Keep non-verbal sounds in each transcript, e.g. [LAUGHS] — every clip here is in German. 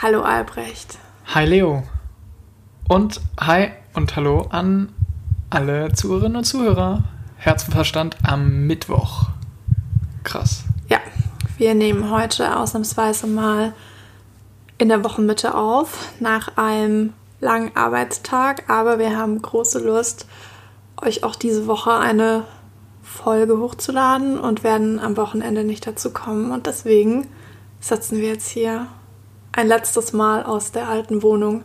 Hallo Albrecht. Hi Leo. Und hi und hallo an alle Zuhörerinnen und Zuhörer. Herzenverstand am Mittwoch. Krass. Ja, wir nehmen heute ausnahmsweise mal in der Wochenmitte auf, nach einem langen Arbeitstag, aber wir haben große Lust, euch auch diese Woche eine Folge hochzuladen und werden am Wochenende nicht dazu kommen. Und deswegen setzen wir jetzt hier ein letztes Mal aus der alten Wohnung.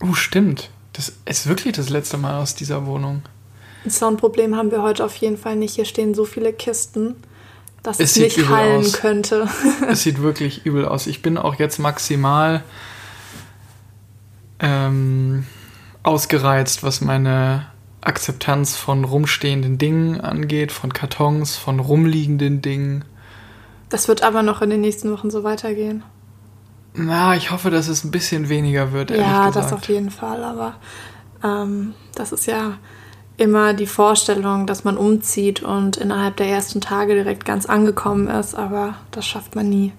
Oh, stimmt. Das ist wirklich das letzte Mal aus dieser Wohnung. Ein Soundproblem haben wir heute auf jeden Fall nicht. Hier stehen so viele Kisten, dass es, es nicht hallen aus. könnte. es sieht [LAUGHS] wirklich übel aus. Ich bin auch jetzt maximal ähm, ausgereizt, was meine Akzeptanz von rumstehenden Dingen angeht, von Kartons, von rumliegenden Dingen. Das wird aber noch in den nächsten Wochen so weitergehen. Na, ich hoffe, dass es ein bisschen weniger wird. Ja, gesagt. das auf jeden Fall. Aber ähm, das ist ja immer die Vorstellung, dass man umzieht und innerhalb der ersten Tage direkt ganz angekommen ist. Aber das schafft man nie.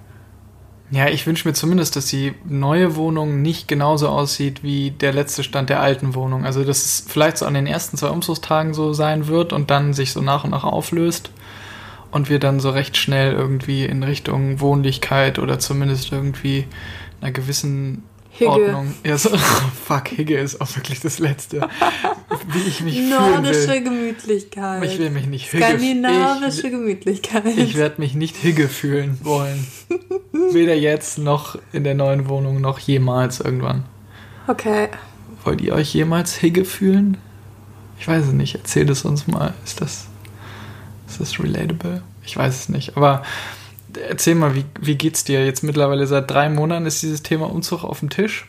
Ja, ich wünsche mir zumindest, dass die neue Wohnung nicht genauso aussieht wie der letzte Stand der alten Wohnung. Also, dass es vielleicht so an den ersten zwei Umzugstagen so sein wird und dann sich so nach und nach auflöst und wir dann so recht schnell irgendwie in Richtung Wohnlichkeit oder zumindest irgendwie einer gewissen Higge. Ordnung. Ja, so, [LAUGHS] fuck, Higge ist auch wirklich das Letzte. Wie ich mich Nordische fühlen will. Gemütlichkeit. Ich will mich nicht Higge Skandinavische ich, Gemütlichkeit. Ich werde mich nicht Higge fühlen wollen. Weder jetzt noch in der neuen Wohnung noch jemals irgendwann. Okay. Wollt ihr euch jemals Higge fühlen? Ich weiß es nicht. Erzählt es uns mal. Ist das, ist das relatable? Ich weiß es nicht. Aber erzähl mal, wie, wie geht's dir? Jetzt mittlerweile seit drei Monaten ist dieses Thema Umzug auf dem Tisch.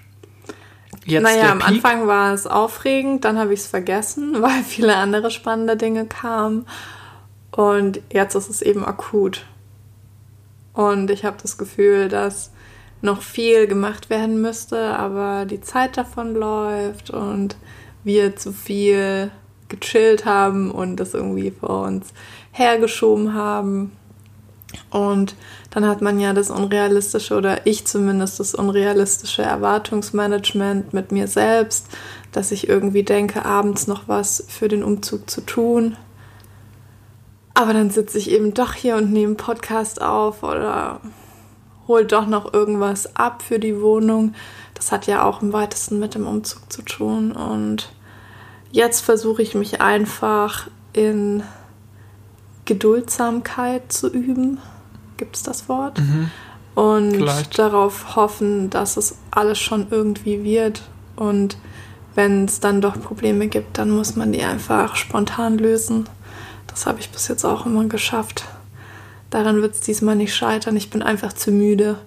Jetzt naja, am Anfang war es aufregend, dann habe ich es vergessen, [LAUGHS] weil viele andere spannende Dinge kamen. Und jetzt ist es eben akut. Und ich habe das Gefühl, dass noch viel gemacht werden müsste, aber die Zeit davon läuft und wir zu viel gechillt haben und das irgendwie vor uns hergeschoben haben. Und dann hat man ja das unrealistische oder ich zumindest das unrealistische Erwartungsmanagement mit mir selbst, dass ich irgendwie denke, abends noch was für den Umzug zu tun. Aber dann sitze ich eben doch hier und nehme Podcast auf oder hole doch noch irgendwas ab für die Wohnung. Das hat ja auch im weitesten mit dem Umzug zu tun. Und jetzt versuche ich mich einfach in Geduldsamkeit zu üben. Gibt es das Wort? Mhm. Und Vielleicht. darauf hoffen, dass es alles schon irgendwie wird. Und wenn es dann doch Probleme gibt, dann muss man die einfach spontan lösen. Das habe ich bis jetzt auch immer geschafft. Daran wird es diesmal nicht scheitern. Ich bin einfach zu müde,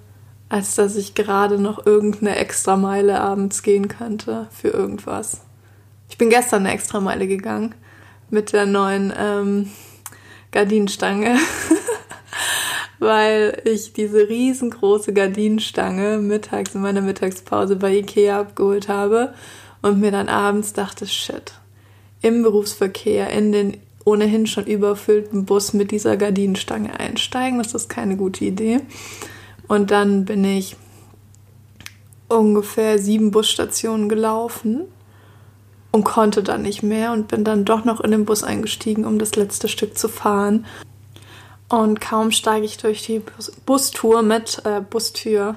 als dass ich gerade noch irgendeine Extrameile abends gehen könnte für irgendwas. Ich bin gestern eine Extrameile gegangen mit der neuen ähm, Gardinenstange, [LAUGHS] weil ich diese riesengroße Gardinenstange mittags in meiner Mittagspause bei Ikea abgeholt habe und mir dann abends dachte, shit, im Berufsverkehr, in den ohnehin schon überfüllten Bus mit dieser Gardinenstange einsteigen, das ist keine gute Idee. Und dann bin ich ungefähr sieben Busstationen gelaufen und konnte dann nicht mehr und bin dann doch noch in den Bus eingestiegen, um das letzte Stück zu fahren. Und kaum steige ich durch die Bus Bustour mit äh, Bustür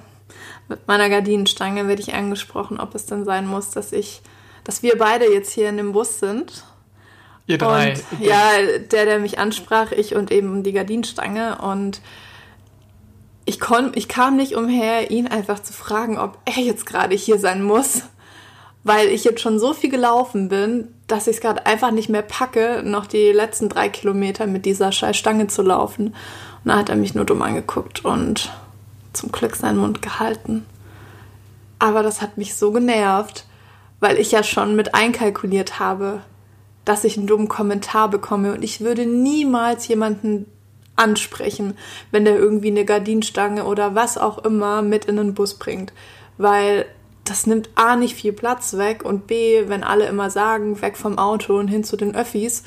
mit meiner Gardinenstange, werde ich angesprochen, ob es denn sein muss, dass ich, dass wir beide jetzt hier in dem Bus sind. Ihr drei. Und, ja, der, der mich ansprach, ich und eben die Gardinenstange und ich, kon, ich kam nicht umher, ihn einfach zu fragen, ob er jetzt gerade hier sein muss weil ich jetzt schon so viel gelaufen bin, dass ich es gerade einfach nicht mehr packe, noch die letzten drei Kilometer mit dieser scheiß Stange zu laufen. Und dann hat er mich nur dumm angeguckt und zum Glück seinen Mund gehalten. Aber das hat mich so genervt, weil ich ja schon mit einkalkuliert habe, dass ich einen dummen Kommentar bekomme. Und ich würde niemals jemanden ansprechen, wenn der irgendwie eine Gardinenstange oder was auch immer mit in den Bus bringt. Weil das nimmt A nicht viel Platz weg und B, wenn alle immer sagen, weg vom Auto und hin zu den Öffis,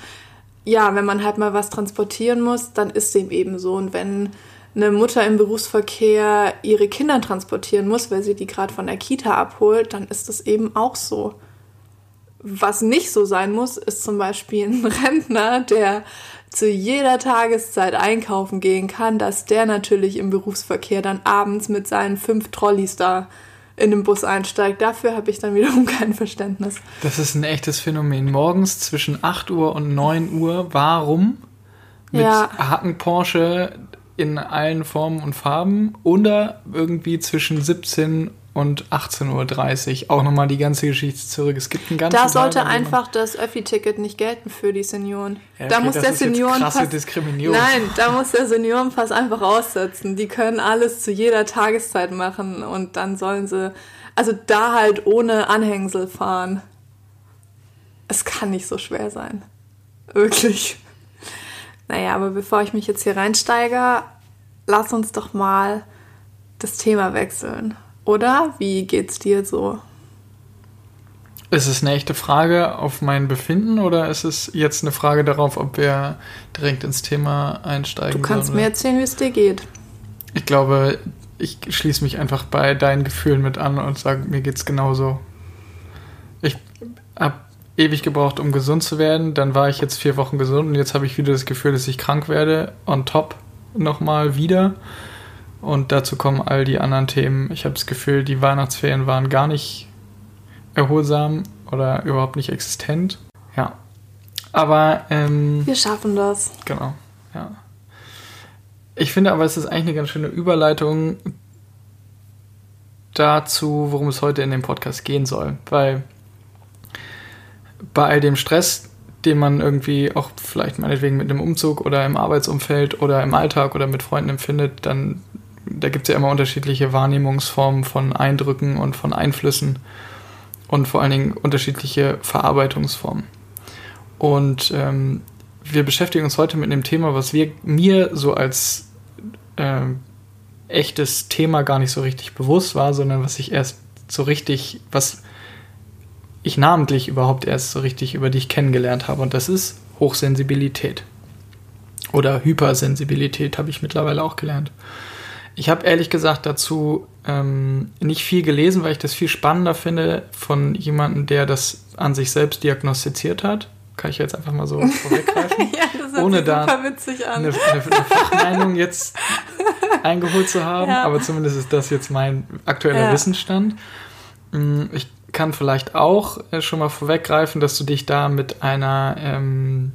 ja, wenn man halt mal was transportieren muss, dann ist dem eben so. Und wenn eine Mutter im Berufsverkehr ihre Kinder transportieren muss, weil sie die gerade von der Kita abholt, dann ist das eben auch so. Was nicht so sein muss, ist zum Beispiel ein [LAUGHS] Rentner, der zu jeder Tageszeit einkaufen gehen kann, dass der natürlich im Berufsverkehr dann abends mit seinen fünf Trolleys da in den Bus einsteigt. Dafür habe ich dann wiederum [LAUGHS] kein Verständnis. Das ist ein echtes Phänomen. Morgens zwischen 8 Uhr und 9 Uhr, warum? Mit ja. Hacken Porsche in allen Formen und Farben oder irgendwie zwischen 17 und 18.30 Uhr. Auch nochmal die ganze Geschichte zurück. Es gibt einen ganzen Da sollte Tag, einfach das Öffi-Ticket nicht gelten für die Senioren. Ja, da muss der Seniorenpass. Diskriminierung. Nein, da muss der Seniorenpass einfach aussetzen. Die können alles zu jeder Tageszeit machen und dann sollen sie, also da halt ohne Anhängsel fahren. Es kann nicht so schwer sein. Wirklich. Naja, aber bevor ich mich jetzt hier reinsteige, lass uns doch mal das Thema wechseln. Oder? Wie geht's dir so? Ist es eine echte Frage auf mein Befinden oder ist es jetzt eine Frage darauf, ob wir direkt ins Thema einsteigen? Du kannst sollen? mir erzählen, wie es dir geht. Ich glaube, ich schließe mich einfach bei deinen Gefühlen mit an und sage, mir geht's genauso. Ich habe ewig gebraucht, um gesund zu werden. Dann war ich jetzt vier Wochen gesund und jetzt habe ich wieder das Gefühl, dass ich krank werde. On top nochmal wieder. Und dazu kommen all die anderen Themen. Ich habe das Gefühl, die Weihnachtsferien waren gar nicht erholsam oder überhaupt nicht existent. Ja. Aber. Ähm, Wir schaffen das. Genau, ja. Ich finde aber, es ist eigentlich eine ganz schöne Überleitung dazu, worum es heute in dem Podcast gehen soll. Weil bei all dem Stress, den man irgendwie auch vielleicht meinetwegen mit einem Umzug oder im Arbeitsumfeld oder im Alltag oder mit Freunden empfindet, dann da gibt es ja immer unterschiedliche Wahrnehmungsformen von Eindrücken und von Einflüssen und vor allen Dingen unterschiedliche Verarbeitungsformen. Und ähm, wir beschäftigen uns heute mit einem Thema, was wir mir so als äh, echtes Thema gar nicht so richtig bewusst war, sondern was ich erst so richtig, was ich namentlich überhaupt erst so richtig über dich kennengelernt habe. Und das ist Hochsensibilität. Oder Hypersensibilität habe ich mittlerweile auch gelernt. Ich habe ehrlich gesagt dazu ähm, nicht viel gelesen, weil ich das viel spannender finde von jemandem, der das an sich selbst diagnostiziert hat. Kann ich jetzt einfach mal so [LAUGHS] vorweggreifen. ja, ohne da eine, eine Fachmeinung jetzt [LAUGHS] eingeholt zu haben, ja. aber zumindest ist das jetzt mein aktueller ja. Wissensstand. Mm, ich kann vielleicht auch äh, schon mal vorweggreifen, dass du dich da mit einer ähm,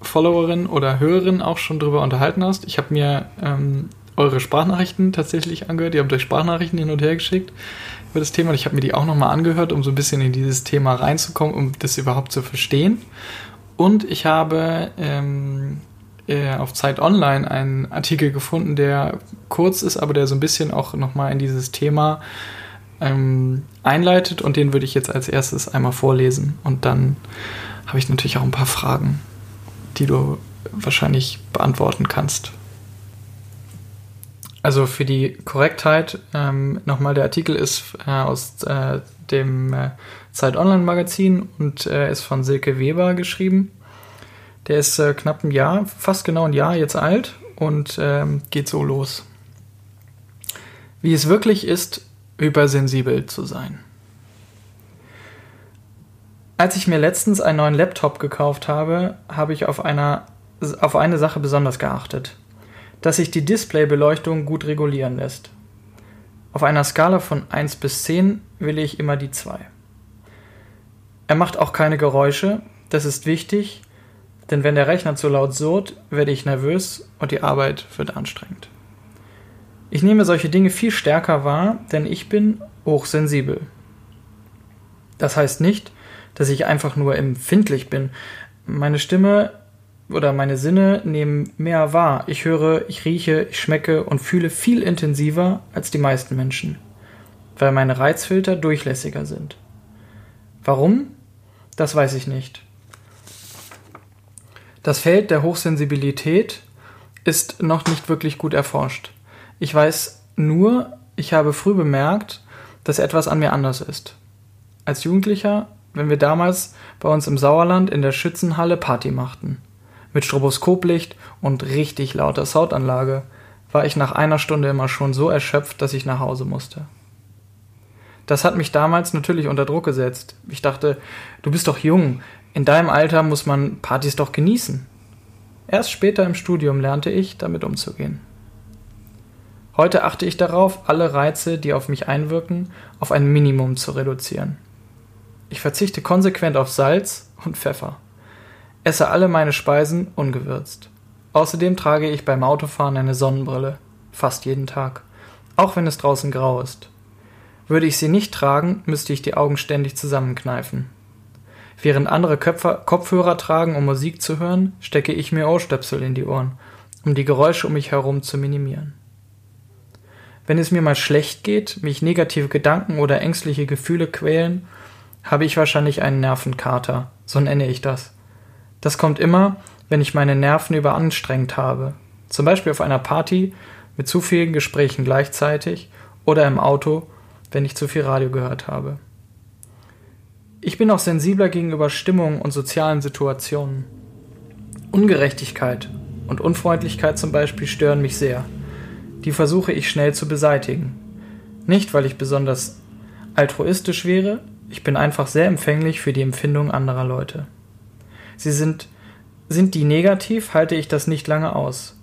Followerin oder Hörerin auch schon drüber unterhalten hast. Ich habe mir ähm, eure Sprachnachrichten tatsächlich angehört. Ihr habt euch Sprachnachrichten hin und her geschickt über das Thema. Ich habe mir die auch nochmal angehört, um so ein bisschen in dieses Thema reinzukommen, um das überhaupt zu verstehen. Und ich habe ähm, äh, auf Zeit Online einen Artikel gefunden, der kurz ist, aber der so ein bisschen auch nochmal in dieses Thema ähm, einleitet. Und den würde ich jetzt als erstes einmal vorlesen. Und dann habe ich natürlich auch ein paar Fragen, die du wahrscheinlich beantworten kannst. Also für die Korrektheit ähm, nochmal, der Artikel ist äh, aus äh, dem äh, Zeit Online Magazin und äh, ist von Silke Weber geschrieben. Der ist äh, knapp ein Jahr, fast genau ein Jahr jetzt alt und ähm, geht so los. Wie es wirklich ist, übersensibel zu sein. Als ich mir letztens einen neuen Laptop gekauft habe, habe ich auf, einer, auf eine Sache besonders geachtet dass sich die Displaybeleuchtung gut regulieren lässt. Auf einer Skala von 1 bis 10 wähle ich immer die 2. Er macht auch keine Geräusche, das ist wichtig, denn wenn der Rechner zu laut surrt, werde ich nervös und die Arbeit wird anstrengend. Ich nehme solche Dinge viel stärker wahr, denn ich bin hochsensibel. Das heißt nicht, dass ich einfach nur empfindlich bin. Meine Stimme oder meine Sinne nehmen mehr wahr. Ich höre, ich rieche, ich schmecke und fühle viel intensiver als die meisten Menschen, weil meine Reizfilter durchlässiger sind. Warum? Das weiß ich nicht. Das Feld der Hochsensibilität ist noch nicht wirklich gut erforscht. Ich weiß nur, ich habe früh bemerkt, dass etwas an mir anders ist. Als Jugendlicher, wenn wir damals bei uns im Sauerland in der Schützenhalle Party machten mit Stroboskoplicht und richtig lauter Soundanlage, war ich nach einer Stunde immer schon so erschöpft, dass ich nach Hause musste. Das hat mich damals natürlich unter Druck gesetzt. Ich dachte, du bist doch jung, in deinem Alter muss man Partys doch genießen. Erst später im Studium lernte ich, damit umzugehen. Heute achte ich darauf, alle Reize, die auf mich einwirken, auf ein Minimum zu reduzieren. Ich verzichte konsequent auf Salz und Pfeffer. Esse alle meine Speisen ungewürzt. Außerdem trage ich beim Autofahren eine Sonnenbrille, fast jeden Tag, auch wenn es draußen grau ist. Würde ich sie nicht tragen, müsste ich die Augen ständig zusammenkneifen. Während andere Köpfer, Kopfhörer tragen, um Musik zu hören, stecke ich mir Ohrstöpsel in die Ohren, um die Geräusche um mich herum zu minimieren. Wenn es mir mal schlecht geht, mich negative Gedanken oder ängstliche Gefühle quälen, habe ich wahrscheinlich einen Nervenkater, so nenne ich das. Das kommt immer, wenn ich meine Nerven überanstrengt habe, zum Beispiel auf einer Party mit zu vielen Gesprächen gleichzeitig oder im Auto, wenn ich zu viel Radio gehört habe. Ich bin auch sensibler gegenüber Stimmungen und sozialen Situationen. Ungerechtigkeit und Unfreundlichkeit zum Beispiel stören mich sehr. Die versuche ich schnell zu beseitigen. Nicht, weil ich besonders altruistisch wäre, ich bin einfach sehr empfänglich für die Empfindungen anderer Leute. Sie sind, sind die negativ, halte ich das nicht lange aus.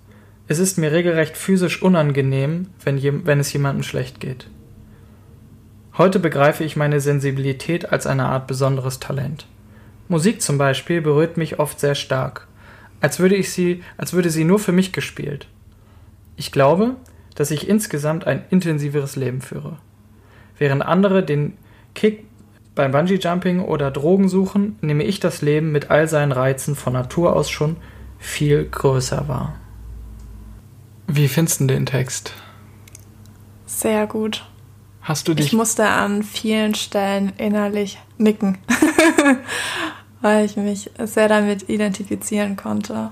Es ist mir regelrecht physisch unangenehm, wenn, je, wenn es jemandem schlecht geht. Heute begreife ich meine Sensibilität als eine Art besonderes Talent. Musik zum Beispiel berührt mich oft sehr stark, als würde ich sie, als würde sie nur für mich gespielt. Ich glaube, dass ich insgesamt ein intensiveres Leben führe. Während andere den Kick beim Bungee Jumping oder Drogen suchen, nehme ich das Leben mit all seinen Reizen von Natur aus schon viel größer wahr. Wie findest du den Text? Sehr gut. Hast du dich. Ich musste an vielen Stellen innerlich nicken, [LAUGHS] weil ich mich sehr damit identifizieren konnte.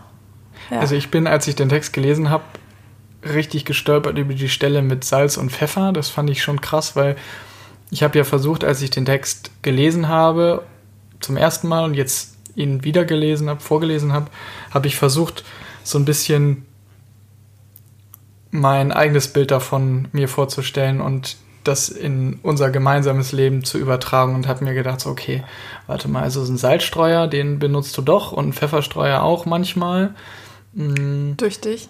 Ja. Also ich bin, als ich den Text gelesen habe, richtig gestolpert über die Stelle mit Salz und Pfeffer. Das fand ich schon krass, weil ich habe ja versucht, als ich den Text gelesen habe, zum ersten Mal und jetzt ihn wieder gelesen habe, vorgelesen habe, habe ich versucht, so ein bisschen mein eigenes Bild davon mir vorzustellen und das in unser gemeinsames Leben zu übertragen und habe mir gedacht, so, okay, warte mal, also ein Salzstreuer, den benutzt du doch und ein Pfefferstreuer auch manchmal. Mhm. Durch dich,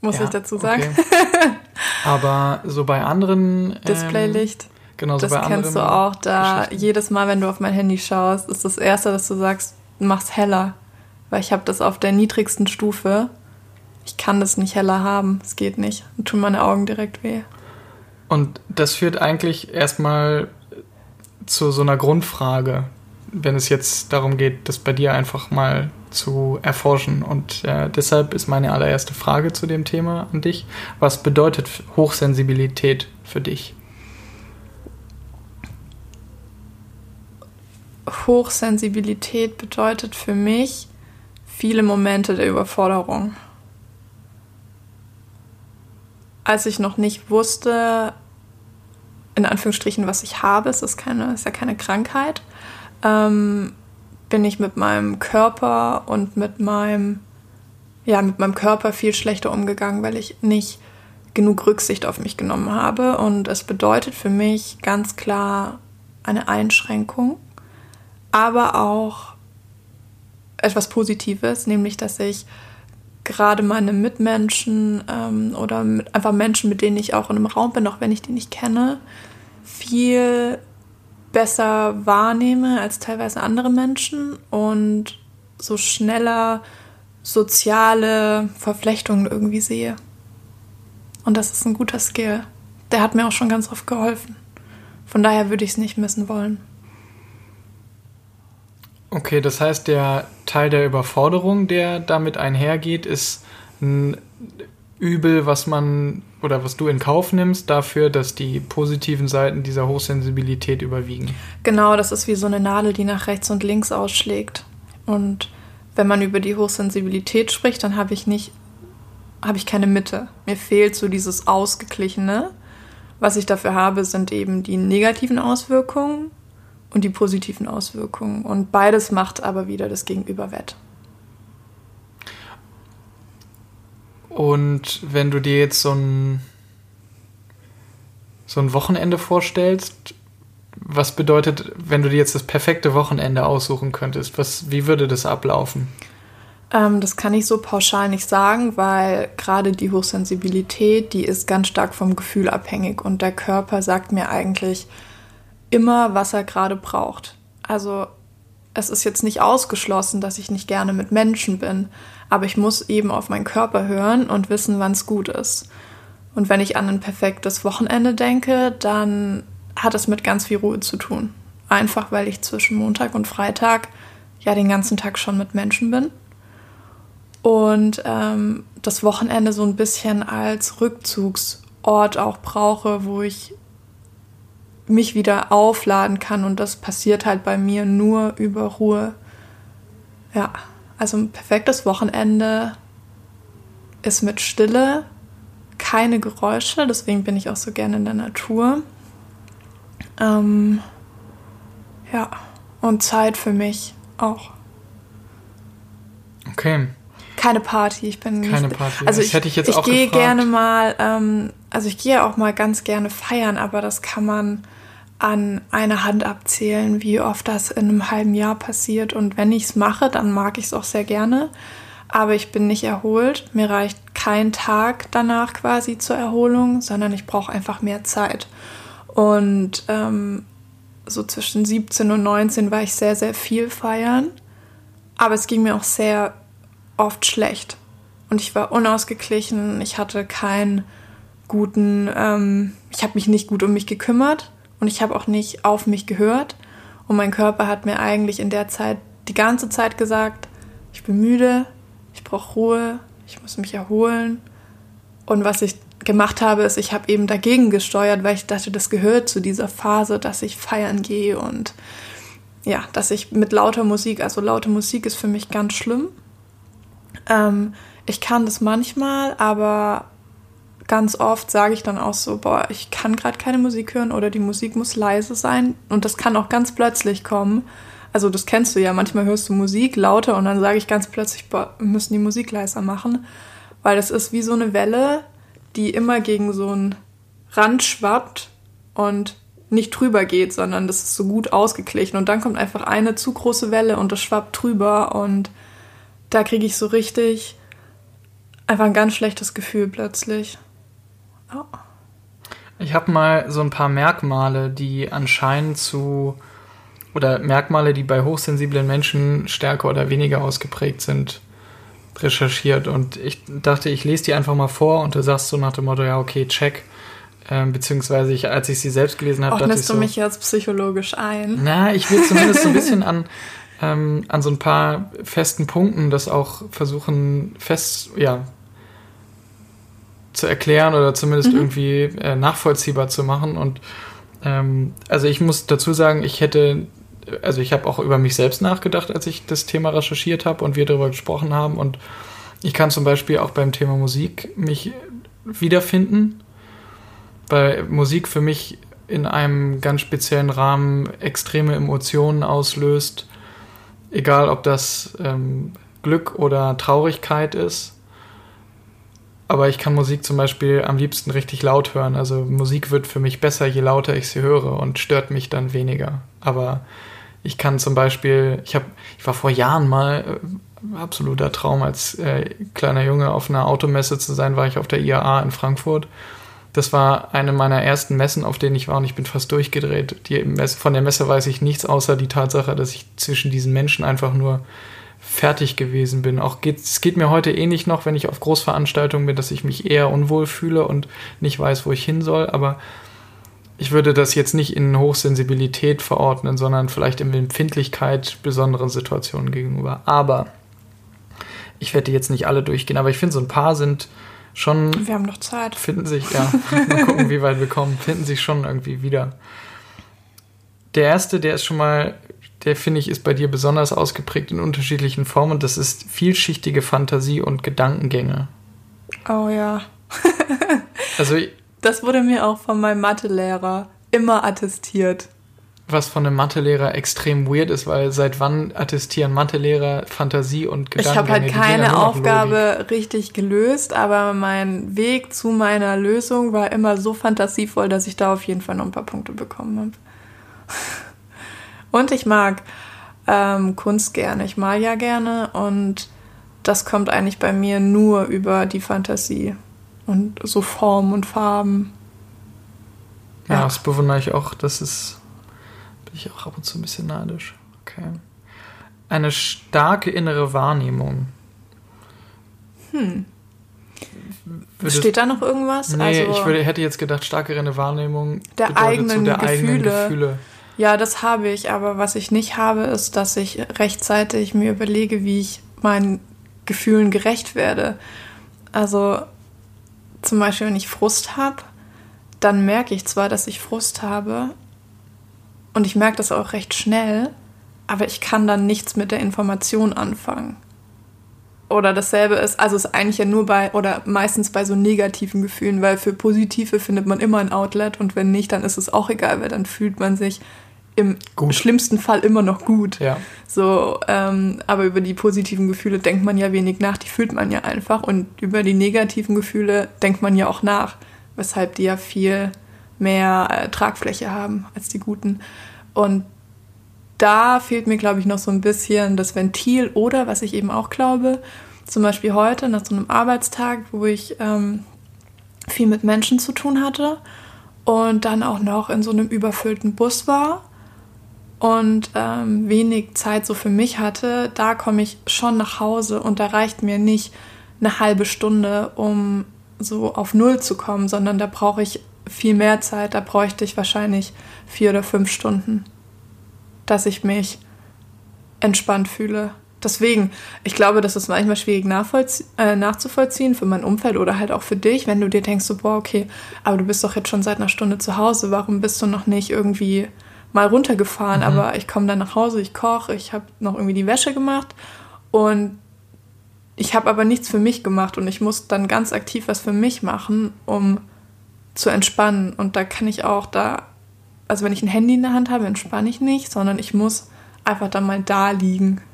muss ja, ich dazu sagen. Okay. [LAUGHS] Aber so bei anderen. Ähm, Displaylicht. Genau, so das bei kennst du auch. Da jedes Mal, wenn du auf mein Handy schaust, ist das erste, dass du sagst, mach's heller. Weil ich habe das auf der niedrigsten Stufe. Ich kann das nicht heller haben. Es geht nicht. Und tun meine Augen direkt weh. Und das führt eigentlich erstmal zu so einer Grundfrage, wenn es jetzt darum geht, das bei dir einfach mal zu erforschen. Und äh, deshalb ist meine allererste Frage zu dem Thema an dich. Was bedeutet Hochsensibilität für dich? Hochsensibilität bedeutet für mich viele Momente der Überforderung als ich noch nicht wusste, in Anführungsstrichen, was ich habe, es ist, keine, ist ja keine Krankheit, ähm, bin ich mit meinem Körper und mit meinem, ja, mit meinem Körper viel schlechter umgegangen, weil ich nicht genug Rücksicht auf mich genommen habe. Und es bedeutet für mich ganz klar eine Einschränkung, aber auch etwas Positives, nämlich dass ich gerade meine Mitmenschen ähm, oder mit, einfach Menschen, mit denen ich auch in einem Raum bin, auch wenn ich die nicht kenne, viel besser wahrnehme als teilweise andere Menschen und so schneller soziale Verflechtungen irgendwie sehe. Und das ist ein guter Skill. Der hat mir auch schon ganz oft geholfen. Von daher würde ich es nicht missen wollen. Okay, das heißt, der Teil der Überforderung, der damit einhergeht, ist ein Übel, was man oder was du in Kauf nimmst, dafür, dass die positiven Seiten dieser Hochsensibilität überwiegen. Genau, das ist wie so eine Nadel, die nach rechts und links ausschlägt. Und wenn man über die Hochsensibilität spricht, dann habe ich nicht, habe ich keine Mitte. Mir fehlt so dieses Ausgeglichene. Was ich dafür habe, sind eben die negativen Auswirkungen und die positiven Auswirkungen. Und beides macht aber wieder das Gegenüber wett. Und wenn du dir jetzt so ein, so ein Wochenende vorstellst, was bedeutet, wenn du dir jetzt das perfekte Wochenende aussuchen könntest? Was, wie würde das ablaufen? Ähm, das kann ich so pauschal nicht sagen, weil gerade die Hochsensibilität, die ist ganz stark vom Gefühl abhängig und der Körper sagt mir eigentlich immer, was er gerade braucht. Also es ist jetzt nicht ausgeschlossen, dass ich nicht gerne mit Menschen bin, aber ich muss eben auf meinen Körper hören und wissen, wann es gut ist. Und wenn ich an ein perfektes Wochenende denke, dann hat es mit ganz viel Ruhe zu tun. Einfach weil ich zwischen Montag und Freitag ja den ganzen Tag schon mit Menschen bin. Und ähm, das Wochenende so ein bisschen als Rückzugsort auch brauche, wo ich mich wieder aufladen kann. Und das passiert halt bei mir nur über Ruhe. Ja, also ein perfektes Wochenende ist mit Stille, keine Geräusche, deswegen bin ich auch so gerne in der Natur. Ähm, ja, und Zeit für mich auch. Okay. Keine Party, ich bin Keine nicht, Party, also das ich, hätte ich jetzt ich auch gehe gefragt. gerne mal, ähm, also ich gehe auch mal ganz gerne feiern, aber das kann man an einer Hand abzählen, wie oft das in einem halben Jahr passiert. Und wenn ich es mache, dann mag ich es auch sehr gerne. Aber ich bin nicht erholt. Mir reicht kein Tag danach quasi zur Erholung, sondern ich brauche einfach mehr Zeit. Und ähm, so zwischen 17 und 19 war ich sehr, sehr viel feiern. Aber es ging mir auch sehr oft schlecht. Und ich war unausgeglichen. Ich hatte keinen guten, ähm, ich habe mich nicht gut um mich gekümmert und ich habe auch nicht auf mich gehört. Und mein Körper hat mir eigentlich in der Zeit die ganze Zeit gesagt, ich bin müde, ich brauche Ruhe, ich muss mich erholen. Und was ich gemacht habe, ist, ich habe eben dagegen gesteuert, weil ich dachte, das gehört zu dieser Phase, dass ich feiern gehe und ja, dass ich mit lauter Musik, also laute Musik ist für mich ganz schlimm. Ähm, ich kann das manchmal, aber ganz oft sage ich dann auch so, boah, ich kann gerade keine Musik hören oder die Musik muss leise sein. Und das kann auch ganz plötzlich kommen. Also das kennst du ja, manchmal hörst du Musik lauter und dann sage ich ganz plötzlich, boah, wir müssen die Musik leiser machen. Weil das ist wie so eine Welle, die immer gegen so einen Rand schwappt und nicht drüber geht, sondern das ist so gut ausgeglichen. Und dann kommt einfach eine zu große Welle und das schwappt drüber und da kriege ich so richtig einfach ein ganz schlechtes Gefühl plötzlich. Oh. Ich habe mal so ein paar Merkmale, die anscheinend zu oder Merkmale, die bei hochsensiblen Menschen stärker oder weniger ausgeprägt sind, recherchiert. Und ich dachte, ich lese die einfach mal vor und du sagst so nach dem Motto, ja, okay, check. Ähm, beziehungsweise ich, als ich sie selbst gelesen habe, dachte ich so. du mich jetzt psychologisch ein? Na, ich will zumindest so ein bisschen [LAUGHS] an, ähm, an so ein paar festen Punkten das auch versuchen fest, ja, zu erklären oder zumindest mhm. irgendwie äh, nachvollziehbar zu machen. Und ähm, also ich muss dazu sagen, ich hätte, also ich habe auch über mich selbst nachgedacht, als ich das Thema recherchiert habe und wir darüber gesprochen haben. Und ich kann zum Beispiel auch beim Thema Musik mich wiederfinden, weil Musik für mich in einem ganz speziellen Rahmen extreme Emotionen auslöst, egal ob das ähm, Glück oder Traurigkeit ist aber ich kann Musik zum Beispiel am liebsten richtig laut hören. Also Musik wird für mich besser, je lauter ich sie höre und stört mich dann weniger. Aber ich kann zum Beispiel, ich habe, ich war vor Jahren mal äh, absoluter Traum als äh, kleiner Junge auf einer Automesse zu sein, war ich auf der IAA in Frankfurt. Das war eine meiner ersten Messen, auf denen ich war und ich bin fast durchgedreht. Die Messe, von der Messe weiß ich nichts außer die Tatsache, dass ich zwischen diesen Menschen einfach nur fertig gewesen bin. Auch geht, es geht mir heute ähnlich noch, wenn ich auf Großveranstaltungen bin, dass ich mich eher unwohl fühle und nicht weiß, wo ich hin soll. Aber ich würde das jetzt nicht in Hochsensibilität verordnen, sondern vielleicht in Empfindlichkeit besonderen Situationen gegenüber. Aber ich werde jetzt nicht alle durchgehen, aber ich finde, so ein paar sind schon. Wir haben noch Zeit. Finden sich, ja. mal gucken, [LAUGHS] wie weit wir kommen. Finden sich schon irgendwie wieder. Der erste, der ist schon mal der finde ich ist bei dir besonders ausgeprägt in unterschiedlichen Formen. Das ist vielschichtige Fantasie und Gedankengänge. Oh ja. [LAUGHS] also das wurde mir auch von meinem Mathelehrer immer attestiert. was von einem Mathelehrer extrem weird ist, weil seit wann attestieren Mathelehrer Fantasie und Gedanken? Ich habe halt keine Aufgabe richtig gelöst, aber mein Weg zu meiner Lösung war immer so fantasievoll, dass ich da auf jeden Fall noch ein paar Punkte bekommen habe. [LAUGHS] Und ich mag ähm, Kunst gerne. Ich mal ja gerne und das kommt eigentlich bei mir nur über die Fantasie und so Formen und Farben. Ja, ja. das bewundere ich auch. Das ist bin ich auch ab und zu ein bisschen neidisch. Okay. Eine starke innere Wahrnehmung. Hm. Würdest, Steht da noch irgendwas? Nee, also, ich würde, hätte jetzt gedacht, starke innere Wahrnehmung der, eigenen, so der Gefühle. eigenen Gefühle. Ja, das habe ich, aber was ich nicht habe, ist, dass ich rechtzeitig mir überlege, wie ich meinen Gefühlen gerecht werde. Also zum Beispiel, wenn ich Frust habe, dann merke ich zwar, dass ich Frust habe und ich merke das auch recht schnell, aber ich kann dann nichts mit der Information anfangen. Oder dasselbe ist, also es ist eigentlich ja nur bei, oder meistens bei so negativen Gefühlen, weil für positive findet man immer ein Outlet und wenn nicht, dann ist es auch egal, weil dann fühlt man sich im gut. schlimmsten Fall immer noch gut. Ja. So, ähm, aber über die positiven Gefühle denkt man ja wenig nach, die fühlt man ja einfach. Und über die negativen Gefühle denkt man ja auch nach, weshalb die ja viel mehr äh, Tragfläche haben als die guten. Und da fehlt mir, glaube ich, noch so ein bisschen das Ventil oder, was ich eben auch glaube, zum Beispiel heute nach so einem Arbeitstag, wo ich ähm, viel mit Menschen zu tun hatte und dann auch noch in so einem überfüllten Bus war und ähm, wenig Zeit so für mich hatte, da komme ich schon nach Hause und da reicht mir nicht eine halbe Stunde, um so auf Null zu kommen, sondern da brauche ich viel mehr Zeit. Da bräuchte ich wahrscheinlich vier oder fünf Stunden, dass ich mich entspannt fühle. Deswegen, ich glaube, das ist manchmal schwierig äh, nachzuvollziehen für mein Umfeld oder halt auch für dich, wenn du dir denkst, so, boah, okay, aber du bist doch jetzt schon seit einer Stunde zu Hause, warum bist du noch nicht irgendwie mal runtergefahren, mhm. aber ich komme dann nach Hause, ich koche, ich habe noch irgendwie die Wäsche gemacht und ich habe aber nichts für mich gemacht und ich muss dann ganz aktiv was für mich machen, um zu entspannen. Und da kann ich auch da, also wenn ich ein Handy in der Hand habe, entspanne ich nicht, sondern ich muss einfach dann mal da liegen. [LAUGHS]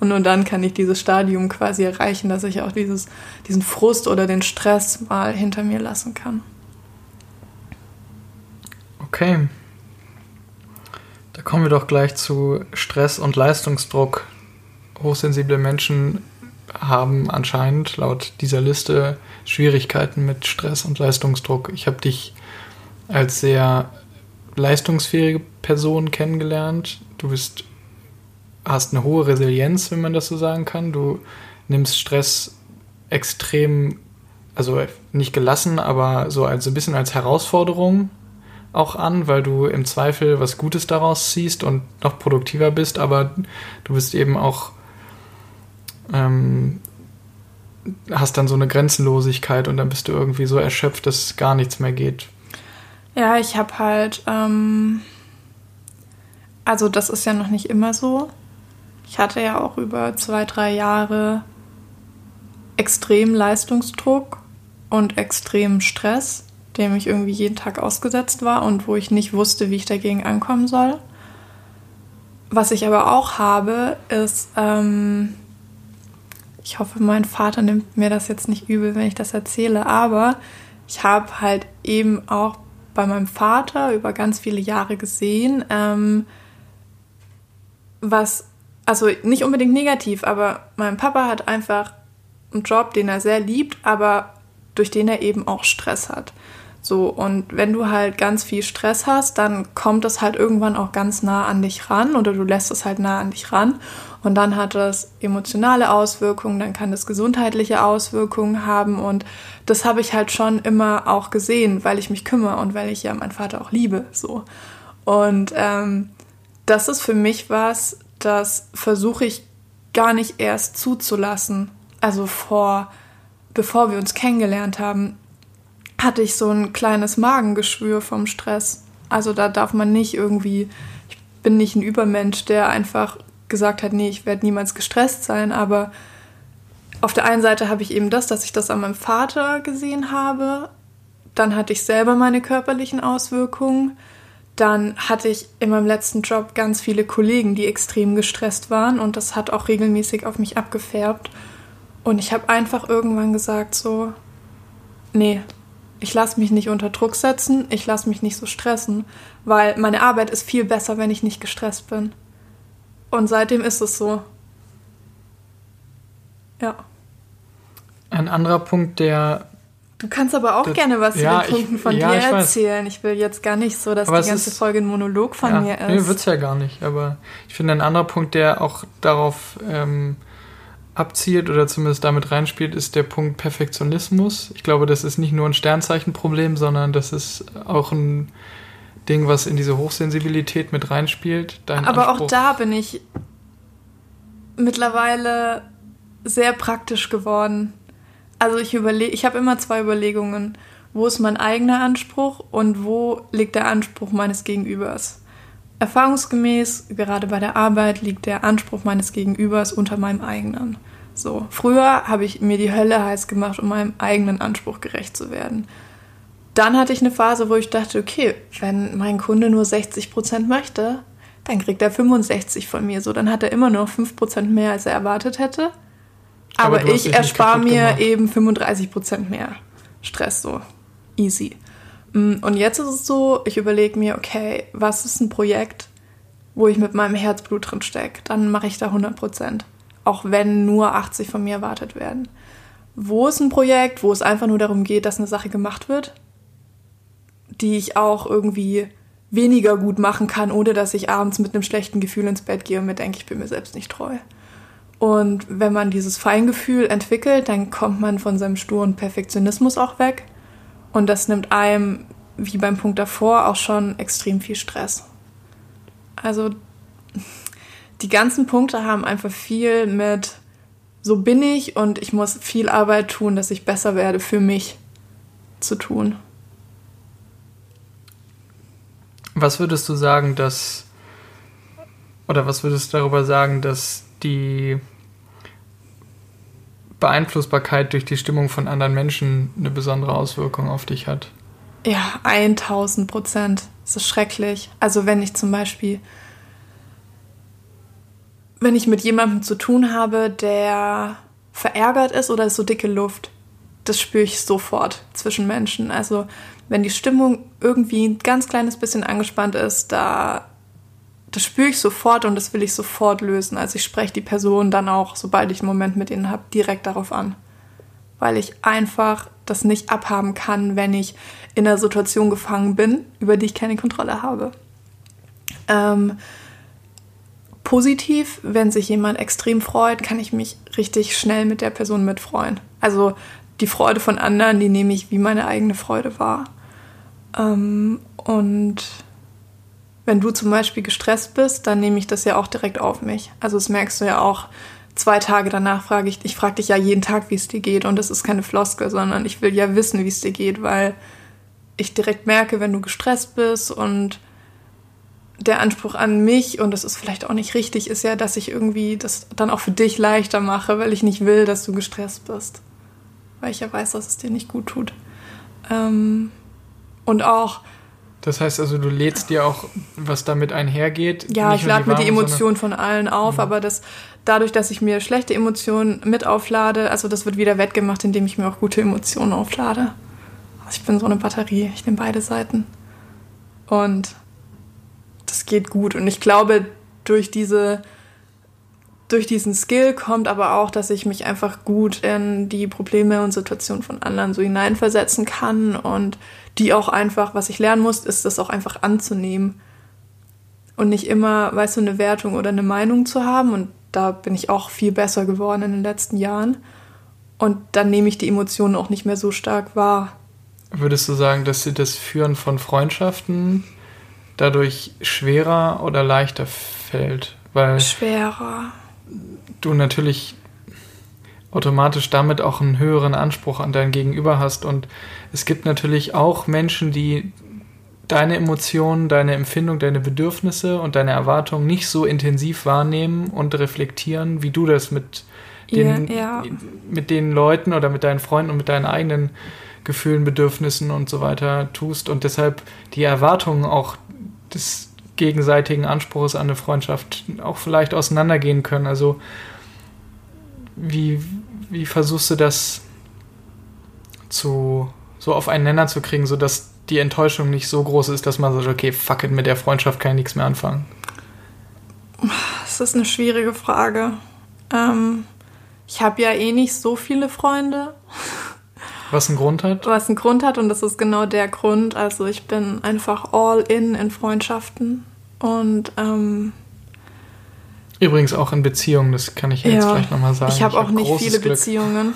Und nur dann kann ich dieses Stadium quasi erreichen, dass ich auch dieses, diesen Frust oder den Stress mal hinter mir lassen kann. Okay. Da kommen wir doch gleich zu Stress und Leistungsdruck. Hochsensible Menschen haben anscheinend laut dieser Liste Schwierigkeiten mit Stress und Leistungsdruck. Ich habe dich als sehr leistungsfähige Person kennengelernt. Du bist, hast eine hohe Resilienz, wenn man das so sagen kann. Du nimmst Stress extrem, also nicht gelassen, aber so als ein bisschen als Herausforderung auch an, weil du im Zweifel was Gutes daraus ziehst und noch produktiver bist, aber du bist eben auch ähm, hast dann so eine Grenzenlosigkeit und dann bist du irgendwie so erschöpft, dass gar nichts mehr geht. Ja, ich habe halt, ähm, also das ist ja noch nicht immer so. Ich hatte ja auch über zwei, drei Jahre extrem Leistungsdruck und extrem Stress dem ich irgendwie jeden Tag ausgesetzt war und wo ich nicht wusste, wie ich dagegen ankommen soll. Was ich aber auch habe, ist, ähm, ich hoffe, mein Vater nimmt mir das jetzt nicht übel, wenn ich das erzähle, aber ich habe halt eben auch bei meinem Vater über ganz viele Jahre gesehen, ähm, was, also nicht unbedingt negativ, aber mein Papa hat einfach einen Job, den er sehr liebt, aber durch den er eben auch Stress hat. So, und wenn du halt ganz viel Stress hast, dann kommt es halt irgendwann auch ganz nah an dich ran oder du lässt es halt nah an dich ran. Und dann hat es emotionale Auswirkungen, dann kann es gesundheitliche Auswirkungen haben. Und das habe ich halt schon immer auch gesehen, weil ich mich kümmere und weil ich ja meinen Vater auch liebe. So. Und ähm, das ist für mich was, das versuche ich gar nicht erst zuzulassen. Also vor, bevor wir uns kennengelernt haben, hatte ich so ein kleines Magengeschwür vom Stress. Also da darf man nicht irgendwie, ich bin nicht ein Übermensch, der einfach gesagt hat, nee, ich werde niemals gestresst sein, aber auf der einen Seite habe ich eben das, dass ich das an meinem Vater gesehen habe. Dann hatte ich selber meine körperlichen Auswirkungen. Dann hatte ich in meinem letzten Job ganz viele Kollegen, die extrem gestresst waren und das hat auch regelmäßig auf mich abgefärbt. Und ich habe einfach irgendwann gesagt so, nee, ich lasse mich nicht unter Druck setzen, ich lasse mich nicht so stressen, weil meine Arbeit ist viel besser, wenn ich nicht gestresst bin. Und seitdem ist es so. Ja. Ein anderer Punkt, der. Du kannst aber auch das, gerne was ja, zu den Punkten von ja, dir ich erzählen. Ich will jetzt gar nicht so, dass aber die ganze ist, Folge ein Monolog von ja, mir ist. Nee, wird's ja gar nicht. Aber ich finde, ein anderer Punkt, der auch darauf ähm, abzielt oder zumindest damit reinspielt, ist der Punkt Perfektionismus. Ich glaube, das ist nicht nur ein Sternzeichenproblem, sondern das ist auch ein Ding, was in diese Hochsensibilität mit reinspielt. Aber Anspruch. auch da bin ich mittlerweile sehr praktisch geworden. Also ich überlege, ich habe immer zwei Überlegungen. Wo ist mein eigener Anspruch und wo liegt der Anspruch meines Gegenübers? Erfahrungsgemäß, gerade bei der Arbeit, liegt der Anspruch meines Gegenübers unter meinem eigenen. So, früher habe ich mir die Hölle heiß gemacht, um meinem eigenen Anspruch gerecht zu werden. Dann hatte ich eine Phase, wo ich dachte, okay, wenn mein Kunde nur 60 Prozent möchte, dann kriegt er 65 von mir. So, dann hat er immer noch 5 Prozent mehr, als er erwartet hätte. Aber, Aber ich erspare mir gemacht. eben 35 Prozent mehr Stress. So, easy. Mm, und jetzt ist es so, ich überlege mir, okay, was ist ein Projekt, wo ich mit meinem Herzblut drin stecke? Dann mache ich da 100 Prozent. Auch wenn nur 80 von mir erwartet werden. Wo ist ein Projekt, wo es einfach nur darum geht, dass eine Sache gemacht wird, die ich auch irgendwie weniger gut machen kann, ohne dass ich abends mit einem schlechten Gefühl ins Bett gehe und mir denke, ich bin mir selbst nicht treu. Und wenn man dieses Feingefühl entwickelt, dann kommt man von seinem sturen Perfektionismus auch weg und das nimmt einem, wie beim Punkt davor, auch schon extrem viel Stress. Also die ganzen Punkte haben einfach viel mit, so bin ich und ich muss viel Arbeit tun, dass ich besser werde für mich zu tun. Was würdest du sagen, dass, oder was würdest du darüber sagen, dass die Beeinflussbarkeit durch die Stimmung von anderen Menschen eine besondere Auswirkung auf dich hat. Ja, 1000 Prozent. Das ist schrecklich. Also wenn ich zum Beispiel, wenn ich mit jemandem zu tun habe, der verärgert ist oder ist so dicke Luft, das spüre ich sofort zwischen Menschen. Also wenn die Stimmung irgendwie ein ganz kleines bisschen angespannt ist, da das spüre ich sofort und das will ich sofort lösen. Also ich spreche die Person dann auch, sobald ich einen Moment mit ihnen habe, direkt darauf an. Weil ich einfach das nicht abhaben kann, wenn ich in einer Situation gefangen bin, über die ich keine Kontrolle habe. Ähm, positiv, wenn sich jemand extrem freut, kann ich mich richtig schnell mit der Person mitfreuen. Also die Freude von anderen, die nehme ich wie meine eigene Freude wahr. Ähm, und wenn du zum Beispiel gestresst bist, dann nehme ich das ja auch direkt auf mich. Also das merkst du ja auch. Zwei Tage danach frage ich, ich frage dich ja jeden Tag, wie es dir geht. Und das ist keine Floskel, sondern ich will ja wissen, wie es dir geht, weil ich direkt merke, wenn du gestresst bist und der Anspruch an mich, und das ist vielleicht auch nicht richtig, ist ja, dass ich irgendwie das dann auch für dich leichter mache, weil ich nicht will, dass du gestresst bist. Weil ich ja weiß, dass es dir nicht gut tut. Ähm, und auch, das heißt also, du lädst dir auch, was damit einhergeht. Ja, ich lade mir die Emotionen von allen auf, mhm. aber das, dadurch, dass ich mir schlechte Emotionen mit auflade, also das wird wieder wettgemacht, indem ich mir auch gute Emotionen auflade. Also ich bin so eine Batterie, ich nehme beide Seiten. Und das geht gut. Und ich glaube, durch diese durch diesen Skill kommt aber auch, dass ich mich einfach gut in die Probleme und Situationen von anderen so hineinversetzen kann und die auch einfach, was ich lernen muss, ist das auch einfach anzunehmen und nicht immer, weißt du, eine Wertung oder eine Meinung zu haben und da bin ich auch viel besser geworden in den letzten Jahren und dann nehme ich die Emotionen auch nicht mehr so stark wahr. Würdest du sagen, dass dir das Führen von Freundschaften dadurch schwerer oder leichter fällt? Weil schwerer du natürlich automatisch damit auch einen höheren Anspruch an dein Gegenüber hast. Und es gibt natürlich auch Menschen, die deine Emotionen, deine Empfindung, deine Bedürfnisse und deine Erwartungen nicht so intensiv wahrnehmen und reflektieren, wie du das mit den, ja, ja. mit den Leuten oder mit deinen Freunden und mit deinen eigenen Gefühlen, Bedürfnissen und so weiter tust und deshalb die Erwartungen auch des gegenseitigen Anspruchs an eine Freundschaft auch vielleicht auseinandergehen können. Also wie, wie versuchst du das zu so auf einen Nenner zu kriegen, sodass die Enttäuschung nicht so groß ist, dass man sagt, okay, fuck it, mit der Freundschaft kann ich nichts mehr anfangen? Das ist eine schwierige Frage. Ähm, ich habe ja eh nicht so viele Freunde. Was einen Grund hat? Was einen Grund hat und das ist genau der Grund. Also ich bin einfach all in in Freundschaften und ähm, Übrigens auch in Beziehungen, das kann ich jetzt ja, vielleicht nochmal sagen. Ich habe auch hab nicht viele Glück. Beziehungen.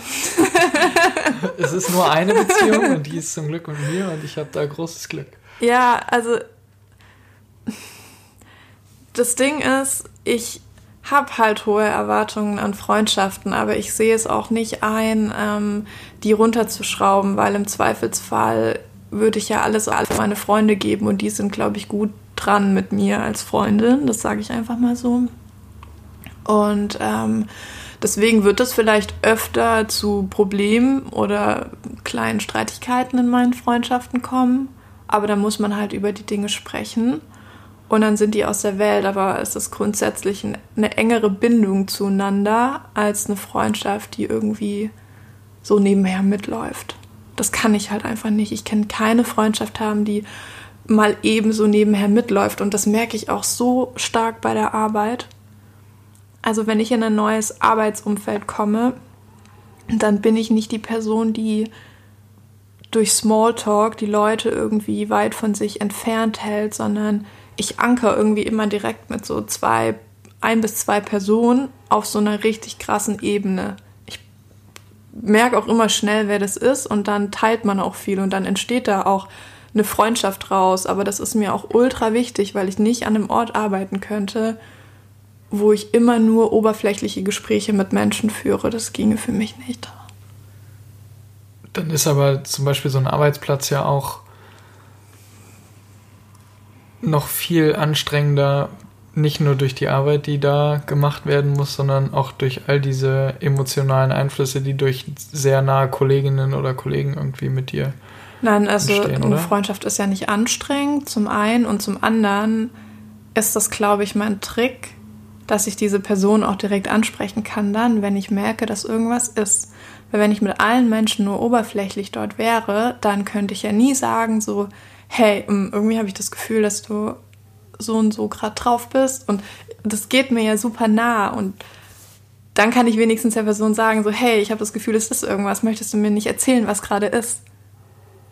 [LAUGHS] es ist nur eine Beziehung und die ist zum Glück mit mir und ich habe da großes Glück. Ja, also das Ding ist, ich habe halt hohe Erwartungen an Freundschaften, aber ich sehe es auch nicht ein, ähm, die runterzuschrauben, weil im Zweifelsfall würde ich ja alles alle meine Freunde geben und die sind, glaube ich, gut dran mit mir als Freundin. Das sage ich einfach mal so. Und ähm, deswegen wird es vielleicht öfter zu Problemen oder kleinen Streitigkeiten in meinen Freundschaften kommen. Aber da muss man halt über die Dinge sprechen und dann sind die aus der Welt, aber es ist grundsätzlich eine engere Bindung zueinander als eine Freundschaft, die irgendwie so nebenher mitläuft. Das kann ich halt einfach nicht. Ich kann keine Freundschaft haben, die mal eben so nebenher mitläuft und das merke ich auch so stark bei der Arbeit. Also wenn ich in ein neues Arbeitsumfeld komme, dann bin ich nicht die Person, die durch Smalltalk die Leute irgendwie weit von sich entfernt hält, sondern ich anker irgendwie immer direkt mit so zwei, ein bis zwei Personen auf so einer richtig krassen Ebene. Merke auch immer schnell, wer das ist und dann teilt man auch viel und dann entsteht da auch eine Freundschaft raus. Aber das ist mir auch ultra wichtig, weil ich nicht an einem Ort arbeiten könnte, wo ich immer nur oberflächliche Gespräche mit Menschen führe. Das ginge für mich nicht. Dann ist aber zum Beispiel so ein Arbeitsplatz ja auch noch viel anstrengender, nicht nur durch die Arbeit, die da gemacht werden muss, sondern auch durch all diese emotionalen Einflüsse, die durch sehr nahe Kolleginnen oder Kollegen irgendwie mit dir. Nein, also eine Freundschaft ist ja nicht anstrengend, zum einen und zum anderen ist das, glaube ich, mein Trick, dass ich diese Person auch direkt ansprechen kann, dann, wenn ich merke, dass irgendwas ist. Weil wenn ich mit allen Menschen nur oberflächlich dort wäre, dann könnte ich ja nie sagen, so, hey, ähm, irgendwie habe ich das Gefühl, dass du so und so gerade drauf bist und das geht mir ja super nah und dann kann ich wenigstens der Person sagen, so, hey, ich habe das Gefühl, es ist irgendwas, möchtest du mir nicht erzählen, was gerade ist?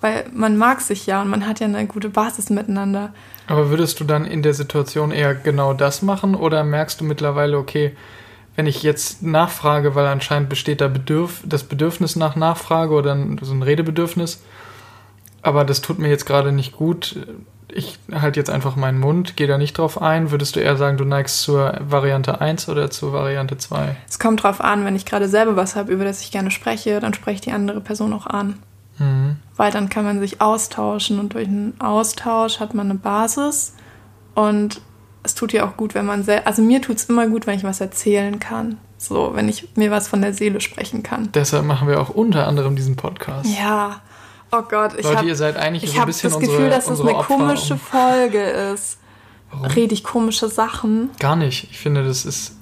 Weil man mag sich ja und man hat ja eine gute Basis miteinander. Aber würdest du dann in der Situation eher genau das machen oder merkst du mittlerweile, okay, wenn ich jetzt nachfrage, weil anscheinend besteht da Bedürf das Bedürfnis nach Nachfrage oder so ein Redebedürfnis, aber das tut mir jetzt gerade nicht gut. Ich halte jetzt einfach meinen Mund, gehe da nicht drauf ein. Würdest du eher sagen, du neigst zur Variante 1 oder zur Variante 2? Es kommt drauf an, wenn ich gerade selber was habe, über das ich gerne spreche, dann spreche ich die andere Person auch an. Mhm. Weil dann kann man sich austauschen und durch einen Austausch hat man eine Basis und es tut ja auch gut, wenn man selbst, also mir tut es immer gut, wenn ich was erzählen kann. So, wenn ich mir was von der Seele sprechen kann. Deshalb machen wir auch unter anderem diesen Podcast. Ja, Oh Gott, ich habe ich hab das Gefühl, dass es eine Opfer komische Folge ist. Warum? Rede ich komische Sachen? Gar nicht. Ich finde, das ist